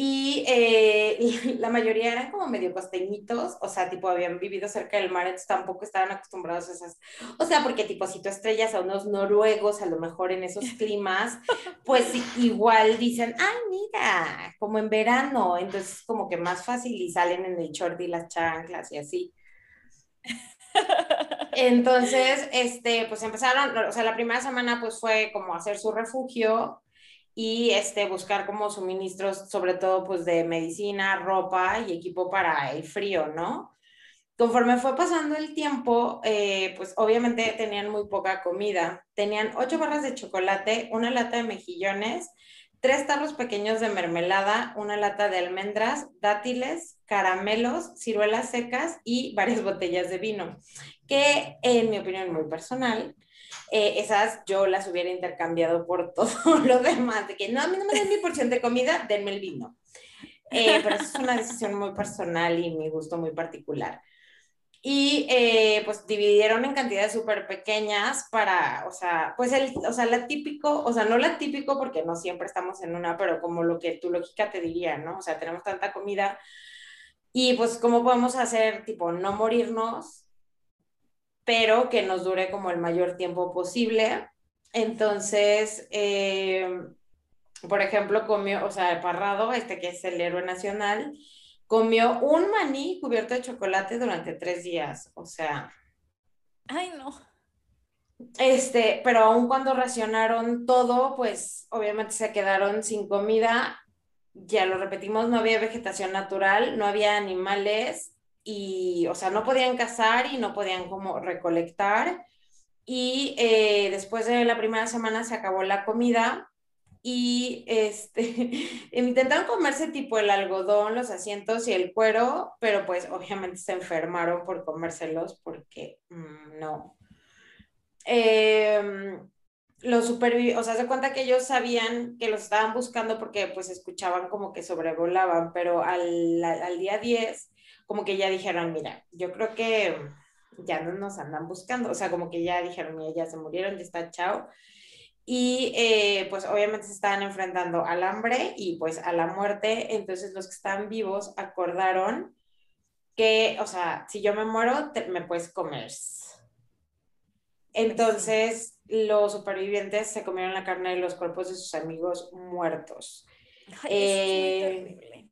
Y eh, la mayoría eran como medio costeñitos, o sea, tipo habían vivido cerca del mar, entonces tampoco estaban acostumbrados a esas, o sea, porque tipo si tú estrellas a unos noruegos, a lo mejor en esos climas, pues igual dicen, ay, mira, como en verano, entonces como que más fácil y salen en el short y las chanclas y así. Entonces, este, pues empezaron, o sea, la primera semana pues fue como hacer su refugio y este, buscar como suministros, sobre todo pues de medicina, ropa y equipo para el frío, ¿no? Conforme fue pasando el tiempo, eh, pues obviamente tenían muy poca comida. Tenían ocho barras de chocolate, una lata de mejillones, tres tarros pequeños de mermelada, una lata de almendras, dátiles, caramelos, ciruelas secas y varias botellas de vino, que en mi opinión muy personal, eh, esas yo las hubiera intercambiado por todo lo demás, de que no, a mí no me den mi porción de comida, denme el vino. Eh, pero eso es una decisión muy personal y mi gusto muy particular. Y eh, pues dividieron en cantidades súper pequeñas para, o sea, pues el, o sea, la típico, o sea, no la típico porque no siempre estamos en una, pero como lo que tu lógica te diría, ¿no? O sea, tenemos tanta comida y pues cómo podemos hacer, tipo, no morirnos, pero que nos dure como el mayor tiempo posible. Entonces, eh, por ejemplo, comió, o sea, Parrado, este que es el héroe nacional, comió un maní cubierto de chocolate durante tres días, o sea.
Ay, no.
Este, pero aún cuando racionaron todo, pues obviamente se quedaron sin comida. Ya lo repetimos, no había vegetación natural, no había animales y, o sea, no podían cazar y no podían como recolectar. Y eh, después de la primera semana se acabó la comida y este, intentaron comerse tipo el algodón, los asientos y el cuero, pero pues obviamente se enfermaron por comérselos porque mm, no. Eh, los supervivientes, o sea, se cuenta que ellos sabían que los estaban buscando porque pues escuchaban como que sobrevolaban, pero al, al día 10 como que ya dijeron, mira, yo creo que ya no nos andan buscando, o sea, como que ya dijeron, mira, ya se murieron, ya está, chao y eh, pues obviamente se estaban enfrentando al hambre y pues a la muerte, entonces los que estaban vivos acordaron que, o sea, si yo me muero, me puedes comer. Entonces los supervivientes se comieron la carne de los cuerpos de sus amigos muertos.
Eh,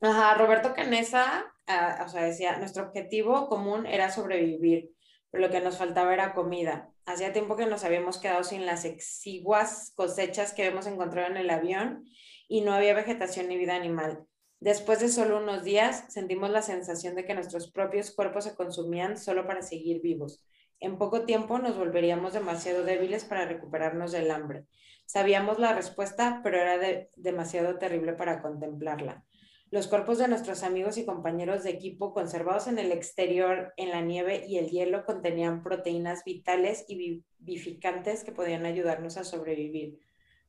ajá, Roberto Canesa, ah, o sea, decía, nuestro objetivo común era sobrevivir, pero lo que nos faltaba era comida. Hacía tiempo que nos habíamos quedado sin las exiguas cosechas que habíamos encontrado en el avión y no había vegetación ni vida animal. Después de solo unos días, sentimos la sensación de que nuestros propios cuerpos se consumían solo para seguir vivos. En poco tiempo nos volveríamos demasiado débiles para recuperarnos del hambre. Sabíamos la respuesta, pero era demasiado terrible para contemplarla. Los cuerpos de nuestros amigos y compañeros de equipo conservados en el exterior, en la nieve y el hielo, contenían proteínas vitales y vivificantes que podían ayudarnos a sobrevivir.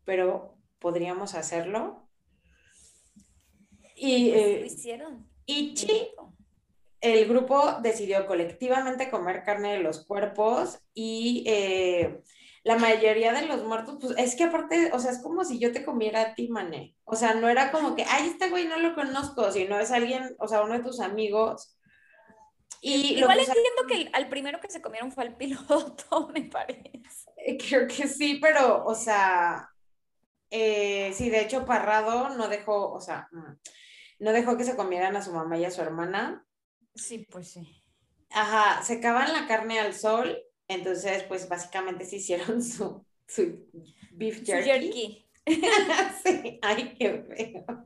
Pero, ¿podríamos hacerlo?
Y, pues, eh, hicieron.
Y el grupo decidió colectivamente comer carne de los cuerpos y eh, la mayoría de los muertos, pues es que aparte, o sea, es como si yo te comiera a ti, mané. O sea, no era como que, ay, este güey no lo conozco, sino es alguien, o sea, uno de tus amigos.
Y Igual entiendo que al primero que se comieron fue al piloto, me parece.
Eh, creo que sí, pero, o sea, eh, sí, de hecho, Parrado no dejó, o sea, mm, no dejó que se comieran a su mamá y a su hermana.
Sí, pues sí.
Ajá, secaban la carne al sol entonces, pues básicamente se hicieron su, su beef jerky. sí, ay, qué feo.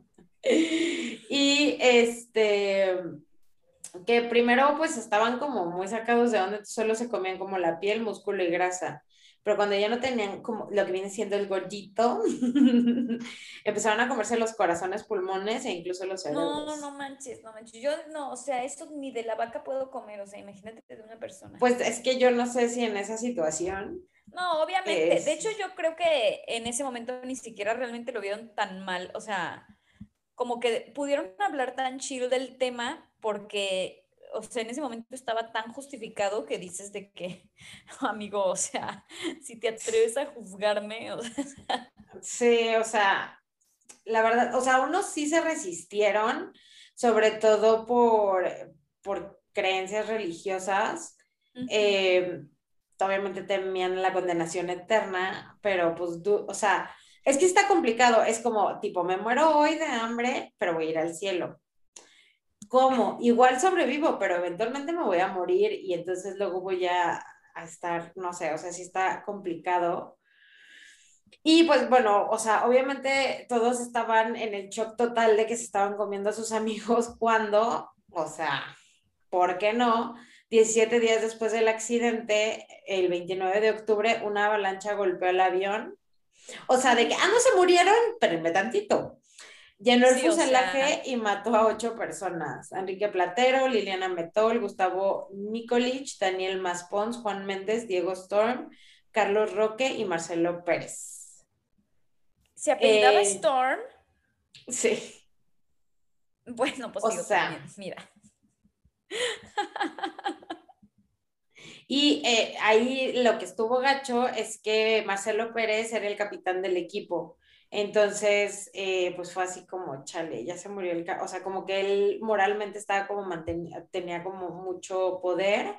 Y este, que primero pues estaban como muy sacados de donde solo se comían como la piel, músculo y grasa pero cuando ya no tenían como lo que viene siendo el gordito, empezaron a comerse los corazones, pulmones e incluso los cerebros.
No, no, no manches, no manches. Yo no, o sea, esto ni de la vaca puedo comer, o sea, imagínate de una persona.
Pues es que yo no sé si en esa situación.
No, obviamente. De hecho, yo creo que en ese momento ni siquiera realmente lo vieron tan mal, o sea, como que pudieron hablar tan chill del tema porque o sea, en ese momento estaba tan justificado que dices de que, amigo, o sea, si te atreves a juzgarme, o sea.
Sí, o sea, la verdad, o sea, unos sí se resistieron, sobre todo por, por creencias religiosas. Eh, obviamente temían la condenación eterna, pero pues, o sea, es que está complicado, es como, tipo, me muero hoy de hambre, pero voy a ir al cielo. ¿Cómo? Igual sobrevivo, pero eventualmente me voy a morir y entonces luego voy a, a estar, no sé, o sea, sí está complicado. Y pues bueno, o sea, obviamente todos estaban en el shock total de que se estaban comiendo a sus amigos cuando, o sea, ¿por qué no? 17 días después del accidente, el 29 de octubre, una avalancha golpeó el avión. O sea, de que, ah, no se murieron, pero tantito. Llenó el fuselaje y mató a ocho personas. Enrique Platero, Liliana Metol, Gustavo Nikolic, Daniel Maspons, Juan Méndez, Diego Storm, Carlos Roque y Marcelo Pérez.
¿Se apellidaba eh, Storm?
Sí.
Bueno, pues o sea, mira.
Y eh, ahí lo que estuvo gacho es que Marcelo Pérez era el capitán del equipo. Entonces, eh, pues fue así como, chale, ya se murió el... O sea, como que él moralmente estaba como mantenía, tenía como mucho poder.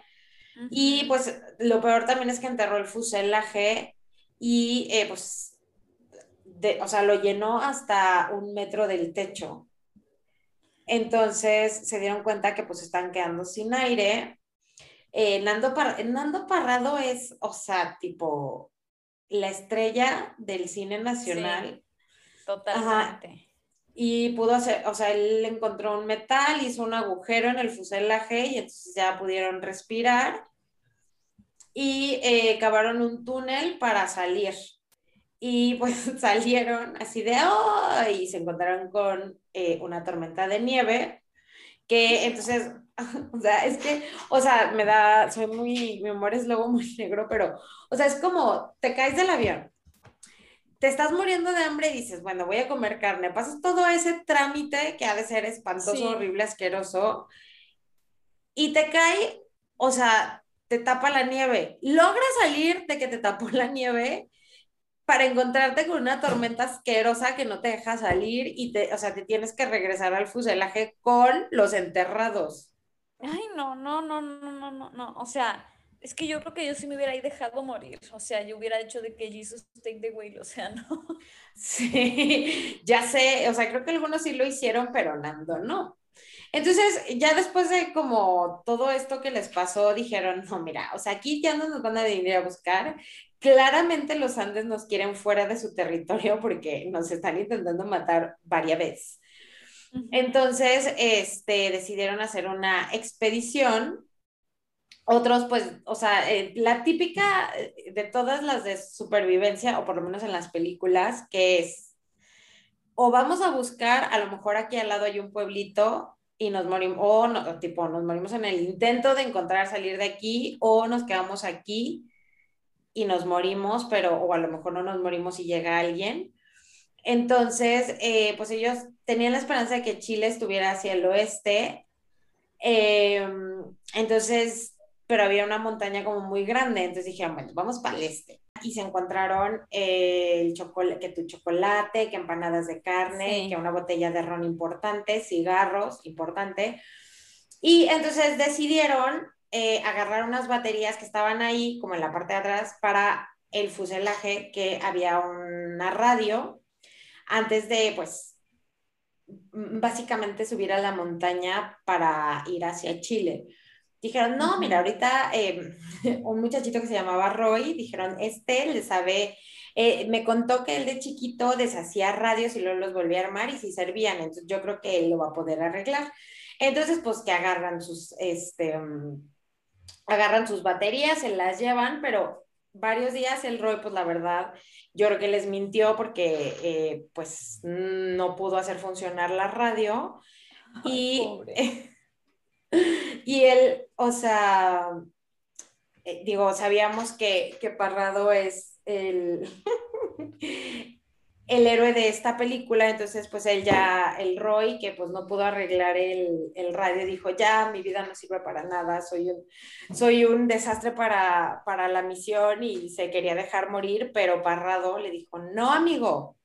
Y pues lo peor también es que enterró el fuselaje y eh, pues, o sea, lo llenó hasta un metro del techo. Entonces se dieron cuenta que pues están quedando sin aire. Eh, Nando, Nando Parrado es, o sea, tipo la estrella del cine nacional.
Totalmente.
Y pudo hacer, o sea, él encontró un metal, hizo un agujero en el fuselaje y entonces ya pudieron respirar. Y eh, cavaron un túnel para salir. Y pues salieron así de, ¡oh! Y se encontraron con eh, una tormenta de nieve, que entonces, o sea, es que, o sea, me da, soy muy, mi humor es luego muy negro, pero, o sea, es como, te caes del avión, te estás muriendo de hambre y dices, bueno, voy a comer carne, pasas todo ese trámite que ha de ser espantoso, horrible, asqueroso, y te cae, o sea, te tapa la nieve, logras salir de que te tapó la nieve para encontrarte con una tormenta asquerosa que no te deja salir y te, o sea, te tienes que regresar al fuselaje con los enterrados.
Ay, no, no, no, no, no, no, no. O sea, es que yo creo que yo sí me hubiera ahí dejado morir. O sea, yo hubiera hecho de que Jesus take the wheel, o sea, no.
Sí, ya sé, o sea, creo que algunos sí lo hicieron, pero Nando no. Entonces, ya después de como todo esto que les pasó, dijeron, no, mira, o sea, aquí ya no nos van a venir a buscar, claramente los Andes nos quieren fuera de su territorio porque nos están intentando matar varias veces. Entonces, este, decidieron hacer una expedición. Otros, pues, o sea, eh, la típica de todas las de supervivencia, o por lo menos en las películas, que es, o vamos a buscar, a lo mejor aquí al lado hay un pueblito y nos morimos, o no, tipo, nos morimos en el intento de encontrar salir de aquí, o nos quedamos aquí y nos morimos, pero o a lo mejor no nos morimos y llega alguien. Entonces, eh, pues ellos tenían la esperanza de que Chile estuviera hacia el oeste. Em, entonces, pero había una montaña como muy grande, entonces dijeron, bueno, vamos para el este. Y se encontraron eh, el chocolate, que tu chocolate, que empanadas de carne, que una botella de ron importante, cigarros importante. Y entonces decidieron eh, agarrar unas baterías que estaban ahí, como en la parte de atrás, para el fuselaje, que había una radio, antes de, pues, básicamente subir a la montaña para ir hacia Chile. Dijeron, no, mira, ahorita em, un muchachito que se llamaba Roy, dijeron, este le sabe, eh, me contó que él de chiquito deshacía radios y luego los volvía a armar y si servían, entonces yo creo que él lo va a poder arreglar. Entonces, pues que agarran sus, este, mm, agarran sus baterías, se las llevan, pero varios días el Roy, pues la verdad, yo creo que les mintió porque eh, pues no pudo hacer funcionar la radio. y, y él, o sea, eh, digo, sabíamos que, que Parrado es el, el héroe de esta película, entonces pues él ya, el Roy, que pues no pudo arreglar el, el, radio, dijo, ya, mi vida no sirve para nada, soy un, soy un desastre para, para la misión y se quería dejar morir, pero Parrado le dijo, no, amigo,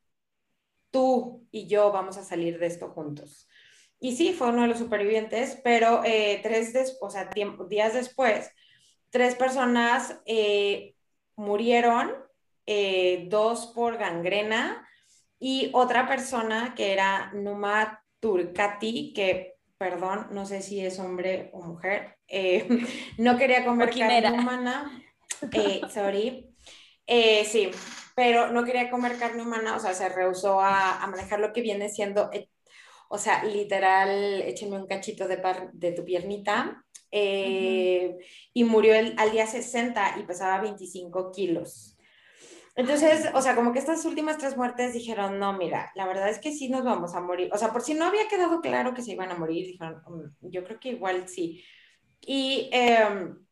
tú y yo vamos a salir de esto juntos. Y sí, fue uno de los supervivientes, pero eh, tres o sea, días después, tres personas eh, murieron, eh, dos por gangrena y otra persona que era Numa Turcati, que, perdón, no sé si es hombre o mujer, no quería comer carne humana, sorry. sí, pero no quería comer carne humana, o sea, se rehusó a, a manejar lo que viene siendo o sea, literal, échenme un cachito de, de tu piernita. Eh, y murió el, al día 60 y pesaba 25 kilos. Entonces, o sea, como que estas últimas tres muertes dijeron, no, mira, la verdad es que sí nos vamos a morir. O sea, por si no había quedado claro que se iban a morir, dijeron, mm, yo creo que igual sí. Y em,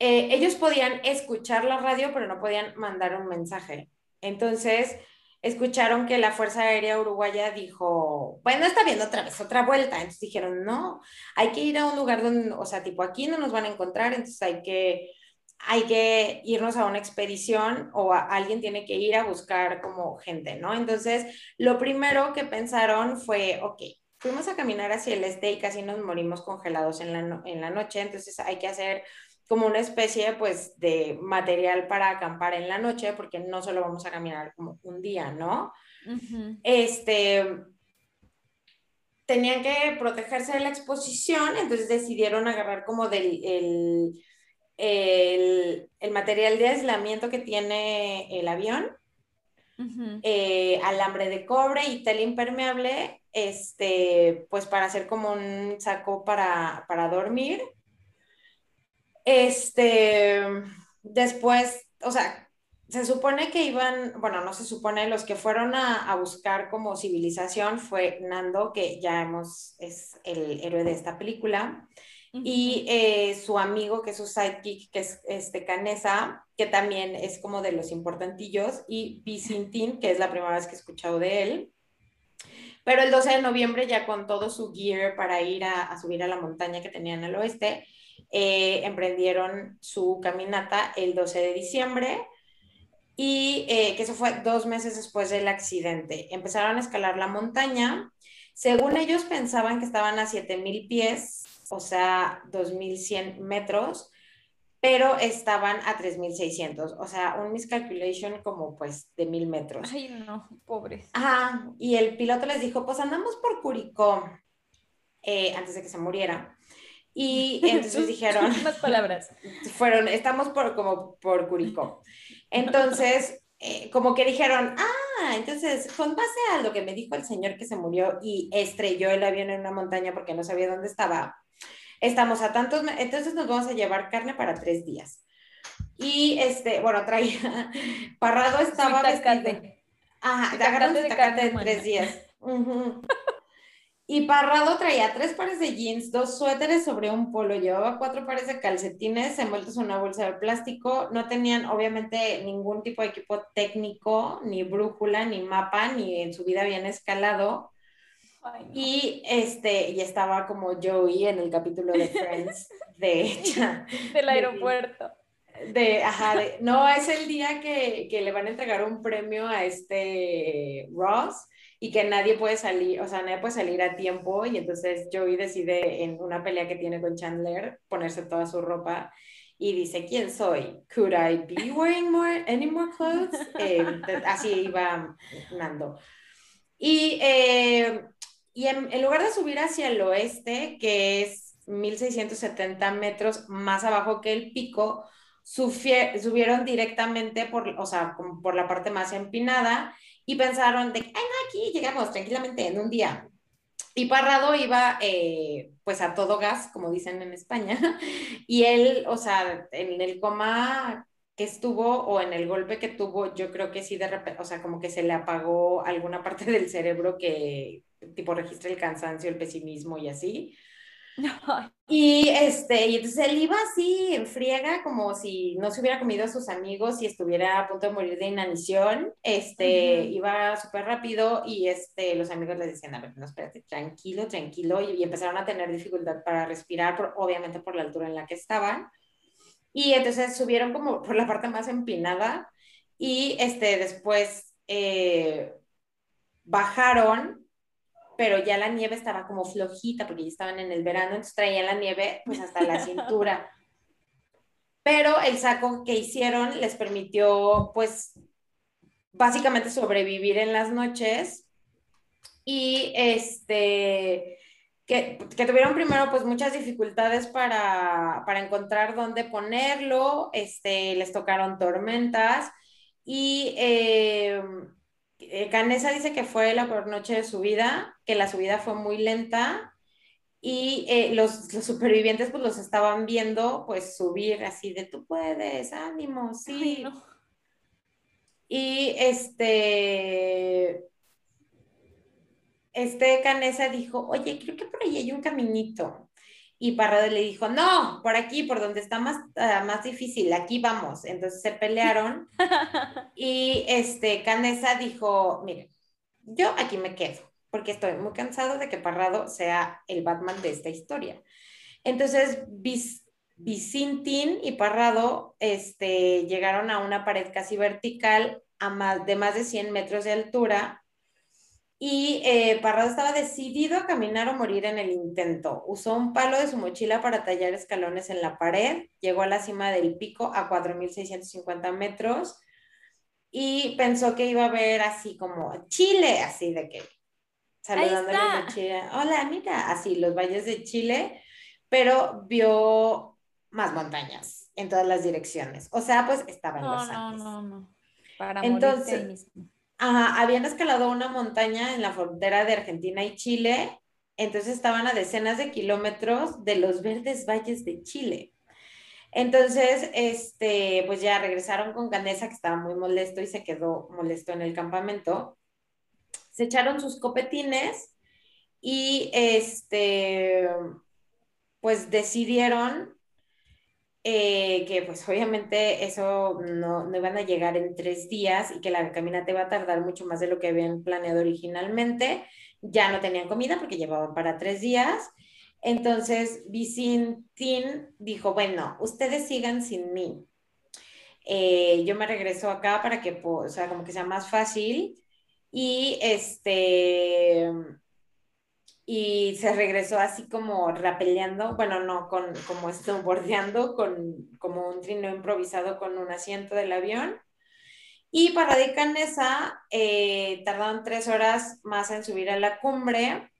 eh, ellos podían escuchar la radio, pero no podían mandar un mensaje. Entonces, escucharon que la Fuerza Aérea Uruguaya dijo, bueno, está viendo otra vez otra vuelta. Entonces dijeron, no, hay que ir a un lugar donde, o sea, tipo aquí no nos van a encontrar, entonces hay que, hay que irnos a una expedición o alguien tiene que ir a buscar como gente, ¿no? Entonces, lo primero que pensaron fue, ok, fuimos a caminar hacia el este y casi nos morimos congelados en la, en la noche, entonces hay que hacer como una especie pues de material para acampar en la noche, porque no solo vamos a caminar como un día, ¿no? Este, tenían que protegerse de la exposición, entonces decidieron agarrar como del el, el, material de aislamiento que tiene el avión, eh, alambre de cobre y tela impermeable, este, pues para hacer como un saco para, para dormir este, después, o sea, se supone que iban, bueno, no se supone, los que fueron a, buscar como civilización fue Nando, que ya hemos, es el héroe de esta película, y eh, su amigo, que es su sidekick, que es este Canesa, que también es como de los importantillos, y Vicintin, que es la primera vez que he escuchado de él. Pero el 12 de noviembre, ya con todo su gear para ir a, a subir a la montaña que tenían al oeste, eh, emprendieron su caminata el 12 de diciembre y eh, que eso fue dos meses después del accidente. Empezaron a escalar la montaña. Según ellos pensaban que estaban a 7000 pies, o sea, 2100 metros, pero estaban a 3600, o sea, un miscalculation como pues de mil metros.
Ay, no, pobres.
Ajá, y el piloto les dijo, pues andamos por Curicó, eh, antes de que se muriera. Y entonces dijeron...
Más palabras.
Fueron, estamos por, como por Curicó. Entonces, eh, como que dijeron, ah, entonces, con base a lo que me dijo el señor que se murió y estrelló el avión en una montaña porque no sabía dónde estaba, estamos a tantos, entonces nos vamos a llevar carne para tres días. Y este, bueno, traía, Parrado estaba vestido. Ajá, agarramos de, de tres días. Y Parrado traía tres pares de jeans, dos suéteres sobre un polo, llevaba cuatro pares de calcetines envueltos en una bolsa de plástico. No tenían, obviamente, ningún tipo de equipo técnico, ni brújula, ni mapa, ni en su vida habían escalado. Y este, y estaba como Joey en el capítulo de Friends, de.
Del aeropuerto.
De, ajá, no, es el día que, que le van a entregar un premio a este Ross y que nadie puede salir, o sea, nadie puede salir a tiempo y entonces Joey decide en una pelea que tiene con Chandler ponerse toda su ropa y dice, ¿quién soy? ¿Could I be wearing more, any more clothes? Eh, así iba Nando. Y, eh, y en, lugar de subir hacia el oeste, que es 1670 metros más abajo que el pico, subieron directamente por, o sea, por la parte más empinada y pensaron de, ay, no, aquí llegamos tranquilamente en un día. Y Parrado iba eh, pues a todo gas, como dicen en España, y él, o sea, en el coma que estuvo o en el golpe que tuvo, yo creo que sí de repente, o sea, como que se le apagó alguna parte del cerebro que tipo registra el cansancio, el pesimismo y así. Y, este, y entonces él iba así en friega, como si no se hubiera comido a sus amigos y estuviera a punto de morir de inanición. Este, iba súper rápido y este, los amigos le decían, a ver, no, espérate, tranquilo, tranquilo. Y, empezaron a tener dificultad para respirar, por, obviamente por la altura en la que estaban. Y entonces subieron como por la parte más empinada y este, después eh, bajaron pero ya la nieve estaba como flojita porque ya estaban en el verano, entonces traían la nieve pues hasta la cintura. Pero el saco que hicieron les permitió pues básicamente sobrevivir en las noches y este que, que, tuvieron primero pues muchas dificultades para, para, encontrar dónde ponerlo, este, les tocaron tormentas y eh, eh, Canesa dice que fue la peor noche de su vida, que la subida fue muy lenta y eh, los, los, supervivientes pues los estaban viendo pues subir así de tú puedes, ánimo, sí. Y este, este Canesa dijo, oye, creo que por ahí hay un caminito. Y Parrado le dijo, no, por aquí, por donde está más, ah, más difícil, aquí vamos. Entonces se pelearon y este, Canesa dijo, miren, yo aquí me quedo, porque estoy muy cansado de que Parrado sea el Batman de esta historia. Entonces, Vicintín y Parrado este, llegaron a una pared casi vertical a más, de más de 100 metros de altura y eh, Parrado estaba decidido a caminar o morir en el intento. Usó un palo de su mochila para tallar escalones en la pared, llegó a la cima del pico a 4.650 metros y pensó que iba a ver así como Chile, así de que saludándole a Chile. Hola, mira, así los valles de Chile, pero vio más montañas en todas las direcciones. O sea, pues estaba en los Andes. No, no, no. Para Entonces, habían escalado una montaña en la frontera de Argentina y Chile, entonces estaban a decenas de kilómetros de los verdes valles de Chile. Entonces, este, pues ya regresaron con Canesa, que estaba muy molesto y se quedó molesto en el campamento. Se echaron sus copetines y este, pues decidieron eh, que pues obviamente eso no, no, iban a llegar en tres días y que la caminata iba a tardar mucho más de lo que habían planeado originalmente. Ya no tenían comida porque llevaban para tres días. Entonces Vicintín dijo, bueno, ustedes sigan sin mí. Eh, yo me regreso acá para que, o sea, como que sea más fácil. Y este, y se regresó así como rapeleando, bueno, no, con, como snowboardeando, con como un trineo improvisado con un asiento del avión. Y para de Canesa eh, tardaron tres horas más en subir a la cumbre.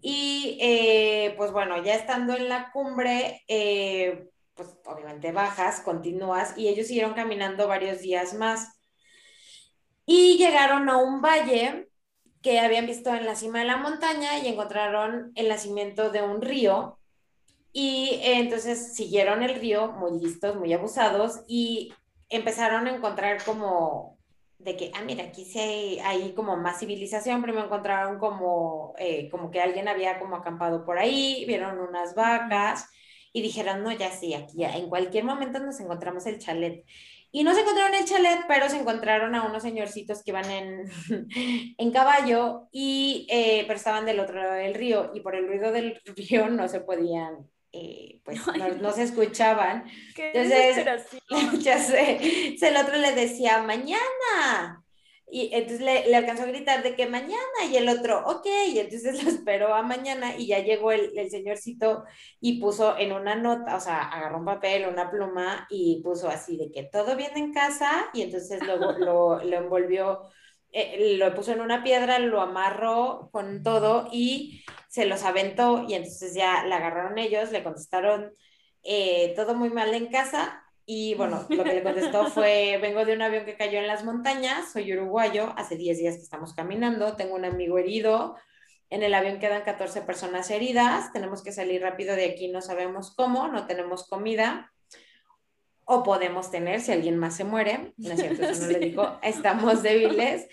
Y eh, pues bueno, ya estando en la cumbre, eh, pues obviamente bajas, continúas, y ellos siguieron caminando varios días más. Y llegaron a un valle que habían visto en la cima de la montaña y encontraron el nacimiento de un río. Y entonces siguieron el río muy listos, muy abusados y empezaron a encontrar como de que, ah, mira, aquí sí hay, como más civilización, primero encontraron como, eh, como que alguien había como acampado por ahí, vieron unas vacas y dijeron, no, ya sí, aquí ya, en cualquier momento nos encontramos el chalet. Y no se encontraron el chalet, pero se encontraron a unos señorcitos que iban en, en caballo, y, eh, pero estaban del otro lado del río y por el ruido del río no se podían, eh, pues no, se escuchaban.
Qué Entonces,
ya sé, el otro le decía, mañana, y entonces le, alcanzó a gritar de que mañana y el otro, ok, y entonces lo esperó a mañana y ya llegó el, el, señorcito y puso en una nota, o sea, agarró un papel, una pluma y puso así de que todo viene en casa y entonces luego lo, lo envolvió, eh, lo puso en una piedra, lo amarró con todo y se los aventó y entonces ya la agarraron ellos, le contestaron eh, todo muy mal en casa y bueno, lo que le contestó fue, vengo de un avión que cayó en las montañas, soy uruguayo, hace 10 días que estamos caminando, tengo un amigo herido, en el avión quedan 14 personas heridas, tenemos que salir rápido de aquí, no sabemos cómo, no tenemos comida, o podemos tener si alguien más se muere, no es cierto, eso no le digo, estamos débiles,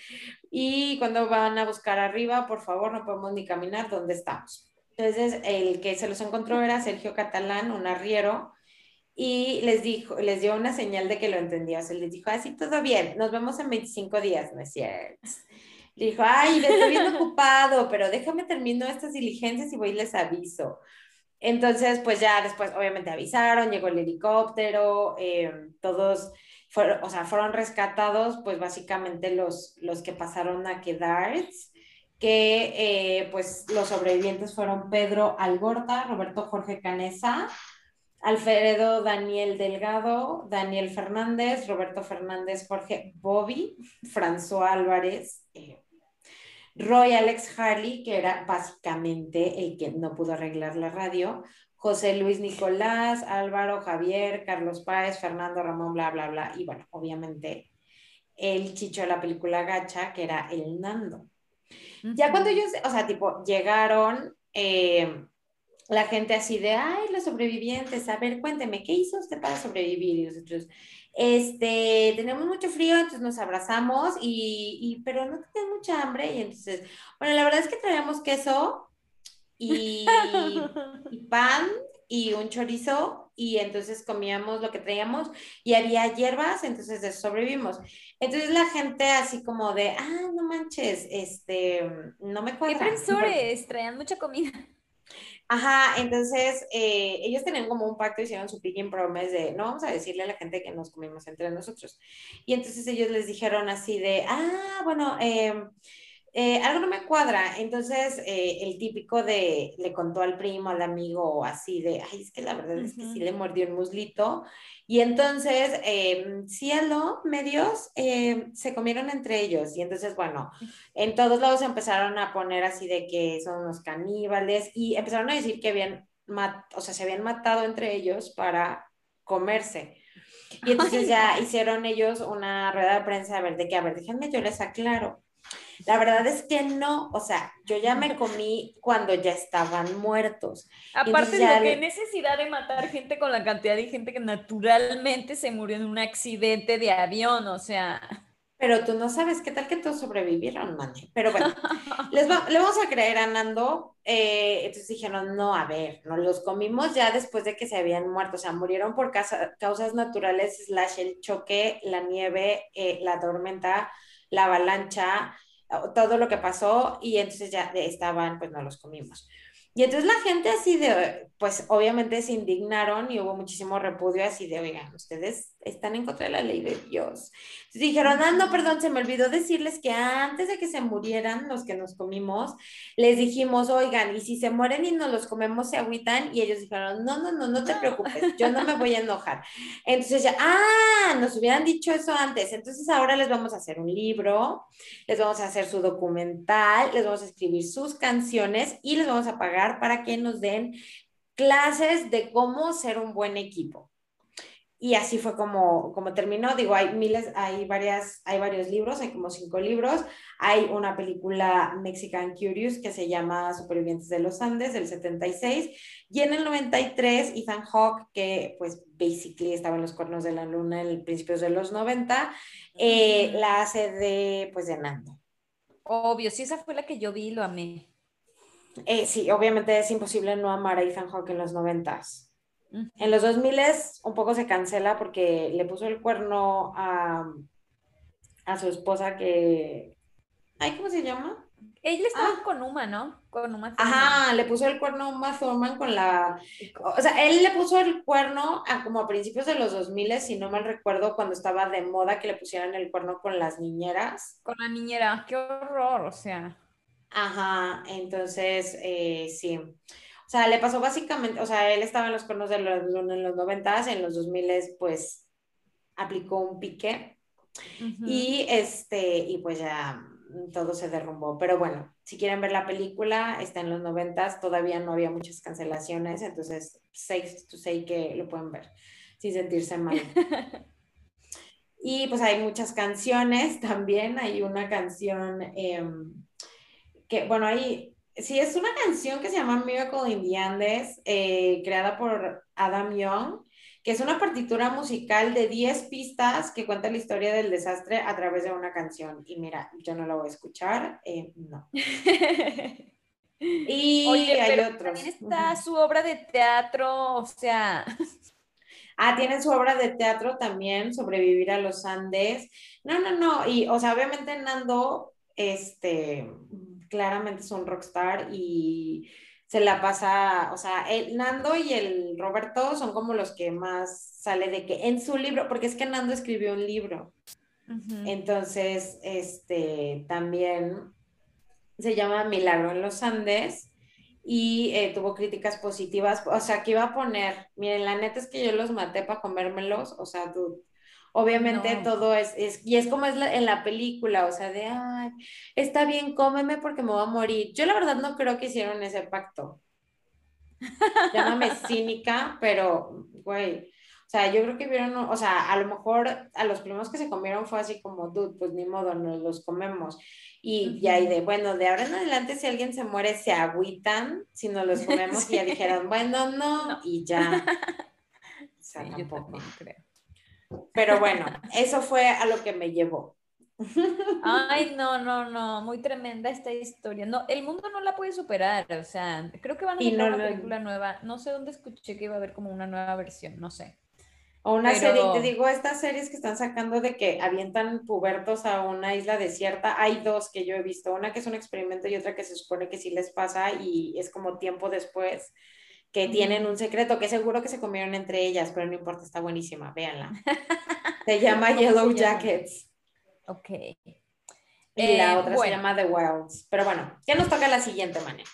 y cuando van a buscar arriba, por favor, no podemos ni caminar, ¿dónde estamos? Entonces, el que se los encontró era Sergio Catalán, un arriero, y les dijo, les dio una señal de que lo entendía. O sea, les dijo, así todo bien, nos vemos en 25 días, ¿no es cierto? Le dijo, ay, estoy bien ocupado, pero déjame termino estas diligencias y voy y les aviso. Entonces, pues ya después, obviamente avisaron, llegó el helicóptero, eh, todos fueron, o sea, fueron rescatados, pues básicamente los, los que pasaron a quedar, que eh, pues los sobrevivientes fueron Pedro Algorta, Roberto Jorge Canesa, Alfredo Daniel Delgado, Daniel Fernández, Roberto Fernández, Jorge Bobby, François Álvarez, eh, Roy Alex Harley, que era básicamente el que no pudo arreglar la radio, José Luis Nicolás, Álvaro, Javier, Carlos Páez, Fernando Ramón, bla, bla, bla. Y bueno, obviamente el chicho de la película Gacha, que era el Nando. Ya cuando ellos, o sea, tipo, llegaron, eh, la gente así de, ay, los sobrevivientes, a ver, cuénteme, ¿qué hizo usted para sobrevivir? Y nosotros, este, tenemos mucho frío, entonces nos abrazamos, y, y pero no tenemos mucha hambre, y entonces, bueno, la verdad es que traíamos queso y, y pan y un chorizo, y entonces comíamos lo que traíamos, y había hierbas, entonces sobrevivimos. Entonces la gente así como de, ah, no manches, este, no me cuadra.
¿Qué profesores? Traían mucha comida.
Ajá, entonces eh, ellos tenían como un pacto, hicieron su picking promise de no vamos a decirle a la gente que nos comimos entre nosotros. Y entonces ellos les dijeron así de, ah, bueno, em, eh, algo no me cuadra. Entonces eh, el típico de, le contó al primo, al amigo, así de, ay, es que la verdad es que sí le mordió el muslito. Y entonces, eh, cielo, medios, eh, se comieron entre ellos. Y entonces, bueno, en todos lados empezaron a poner así de que son unos caníbales y empezaron a decir que habían, o sea, se habían matado entre ellos para comerse. Y entonces ya hicieron ellos una rueda de prensa a ver de qué, a ver, déjenme, yo les aclaro. La verdad es que no, o sea, yo ya me comí cuando ya estaban muertos.
Aparte, de que necesidad de matar gente con la cantidad de gente que naturalmente se murió en un accidente de avión, o sea.
Pero tú no sabes qué tal que todos sobrevivieron, Mani. Pero bueno, les le vamos a creer a Nando. Eh, entonces dijeron, no, a ver, nos los comimos ya después de que se habían muerto. O sea, murieron por causas naturales, slash el choque, la nieve, eh, la tormenta, la avalancha, todo lo que pasó y entonces ya estaban, pues no los comimos. Y entonces la gente así de, pues obviamente se indignaron y hubo muchísimo repudio así de, oigan, ustedes están en contra de la ley de Dios. Entonces dijeron, ah, no, perdón, se me olvidó decirles que antes de que se murieran los que nos comimos, les dijimos, oigan, y si se mueren y nos los comemos, se agüitan. Y ellos dijeron, no, no, no, no te preocupes, yo no me voy a enojar. Entonces ya, ah, nos hubieran dicho eso antes. Entonces ahora les vamos a hacer un libro, les vamos a hacer su documental, les vamos a escribir sus canciones y les vamos a pagar para que nos den clases de cómo ser un buen equipo. Y así fue como, como terminó. Digo, hay miles, hay varias, hay varios libros, hay como cinco libros. Hay una película Mexican Curious que se llama Supervivientes de los Andes del 76. Y en el 93, Ethan Hawke, que pues basically estaba en los cuernos de la luna en principios de los 90, eh, la hace de, pues de Nando.
Obvio, sí, esa fue la que yo vi y lo amé.
Eh, sí, obviamente es imposible no amar a Ethan Hawke en los noventas. En los 2000 un poco se cancela porque le puso el cuerno a, a su esposa que... Ay, ¿cómo se llama?
Ella estaba ah. con Uma, ¿no? Con Uma
Ajá, le puso el cuerno a Uma Thurman con la... O sea, él le puso el cuerno a como a principios de los 2000, si no mal recuerdo, cuando estaba de moda que le pusieran el cuerno con las niñeras.
Con la niñera, qué horror, o sea.
Ajá, entonces, eh, sí. O sea, le pasó básicamente, o sea, él estaba en los cuernos de los, en los 90, en los 2000 pues aplicó un pique y este, y pues ya todo se derrumbó. Pero bueno, si quieren ver la película, está en los 90, todavía no había muchas cancelaciones, entonces safe to say que lo pueden ver sin sentirse mal. y pues hay muchas canciones también, hay una canción... Em, que, bueno, ahí, sí, es una canción que se llama Miracle in the Andes, eh, creada por Adam Young, que es una partitura musical de 10 pistas que cuenta la historia del desastre a través de una canción. Y mira, yo no la voy a escuchar, eh, no. Y
Oye,
hay
pero
otros.
también está su obra de teatro, o sea,
Ah, tienen su obra de teatro también, Sobrevivir a los Andes. No, no, no. Y, o sea, obviamente Nando, este, claramente es un rockstar y se la pasa, o sea, el Nando y el Roberto son como los que más sale de que en su libro, porque es que Nando escribió un libro. Entonces, este, también se llama Milagro en los Andes y eh, tuvo críticas positivas, o sea, que iba a poner, miren, la neta es que yo los maté para comérmelos, o sea, dude, obviamente
No.
todo es, es, y es como es la- en la película, o sea, de, ay, está bien, cómeme porque me voy a morir. Yo la verdad no creo que hicieron ese pacto. Llámame cínica, pero, güey, o sea, yo creo que vieron, o sea, a lo mejor a los primeros que se comieron fue así como, dude, pues ni modo, nos los comemos. Y ya, y de, bueno, de ahora en adelante si alguien se muere, se agüitan si nos los comemos y ya dijeron, bueno, no,
No.
y ya. O sea,
Sí,
tampoco.
creo.
Pero bueno, eso fue a lo que me llevó.
Ay, no, no, no, muy tremenda esta historia. No, el mundo no la puede superar, o sea, creo que van a
Y
sacar
no
una película nueva. No sé dónde escuché que iba a haber como una nueva versión, no sé.
O una
Pero-
serie, te digo, estas series que están sacando de que avientan pubertos a una isla desierta, hay dos que yo he visto, una que es un experimento y otra que se supone que sí les pasa y es como tiempo después que tienen un secreto que seguro que se comieron entre ellas, pero no importa, está buenísima, véanla. Se llama
¿Cómo se
Yellow? Jackets
Ok.
y la
Eh,
otra se llama The Wilds. Pero bueno, ya nos toca la siguiente manera.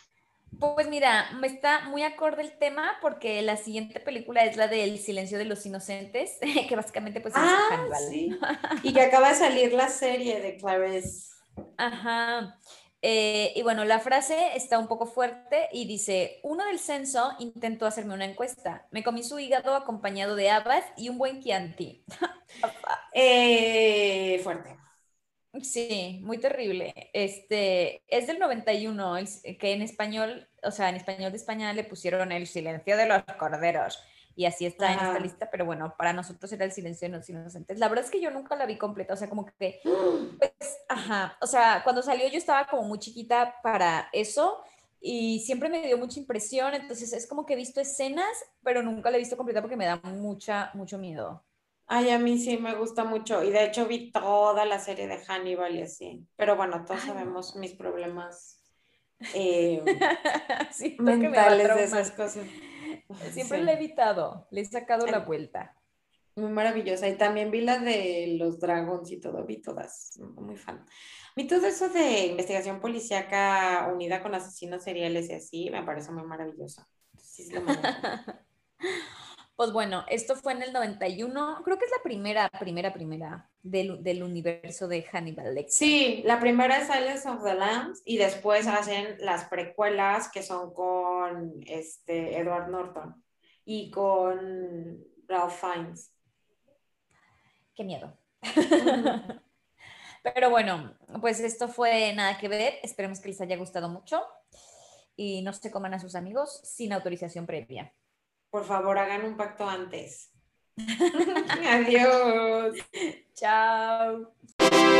Pues mira, me está muy acorde el tema porque la siguiente película es la del Silencio de los Inocentes, que básicamente pues es
Ah,
Hannibal.
sí. Y que acaba de salir la serie de Clarice.
Ajá. Eh, y bueno, la frase está un poco fuerte y dice, uno del censo intentó hacerme una encuesta. Me comí su hígado acompañado de habas y un buen Chianti.
Eh, fuerte.
Sí, muy terrible. Este, es del 91, el- que en español, o sea, en español de España le pusieron el silencio de los corderos. Y así está en
Ajá.
esta lista, pero bueno, para nosotros era el silencio de los inocentes. La verdad es que yo nunca la vi completa, o sea, como que Pues, ajá, o sea, cuando salió yo estaba como muy chiquita para eso y siempre me dio mucha impresión, entonces es como que he visto escenas, pero nunca la he visto completa porque me da mucha, mucho miedo.
Ay, a mí sí me gusta mucho. Y de hecho vi toda la serie de Hannibal y así. Pero bueno, todos
Ay,
sabemos mis problemas eh,
que me
mentales de esas cosas.
Siempre
Sí.
la he evitado, le he sacado la vuelta.
Muy maravillosa. Y también vi la de los dragons y todo, vi todas. Muy fan. Vi todo eso de investigación policíaca unida con asesinos seriales y así, me parece muy maravilloso. Sí, sí lo.
Pues bueno, esto fue en el 91, creo que es la primera, primera, primera del, del universo de Hannibal Lecter.
Sí, la primera es Silence of the Lambs y después hacen las precuelas que son con este Edward Norton y con Ralph Fiennes.
Qué miedo. Pero bueno, pues esto fue nada que ver. Esperemos que les haya gustado mucho y no se coman a sus amigos sin autorización previa.
Por favor, hagan un pacto antes. Adiós.
Chao.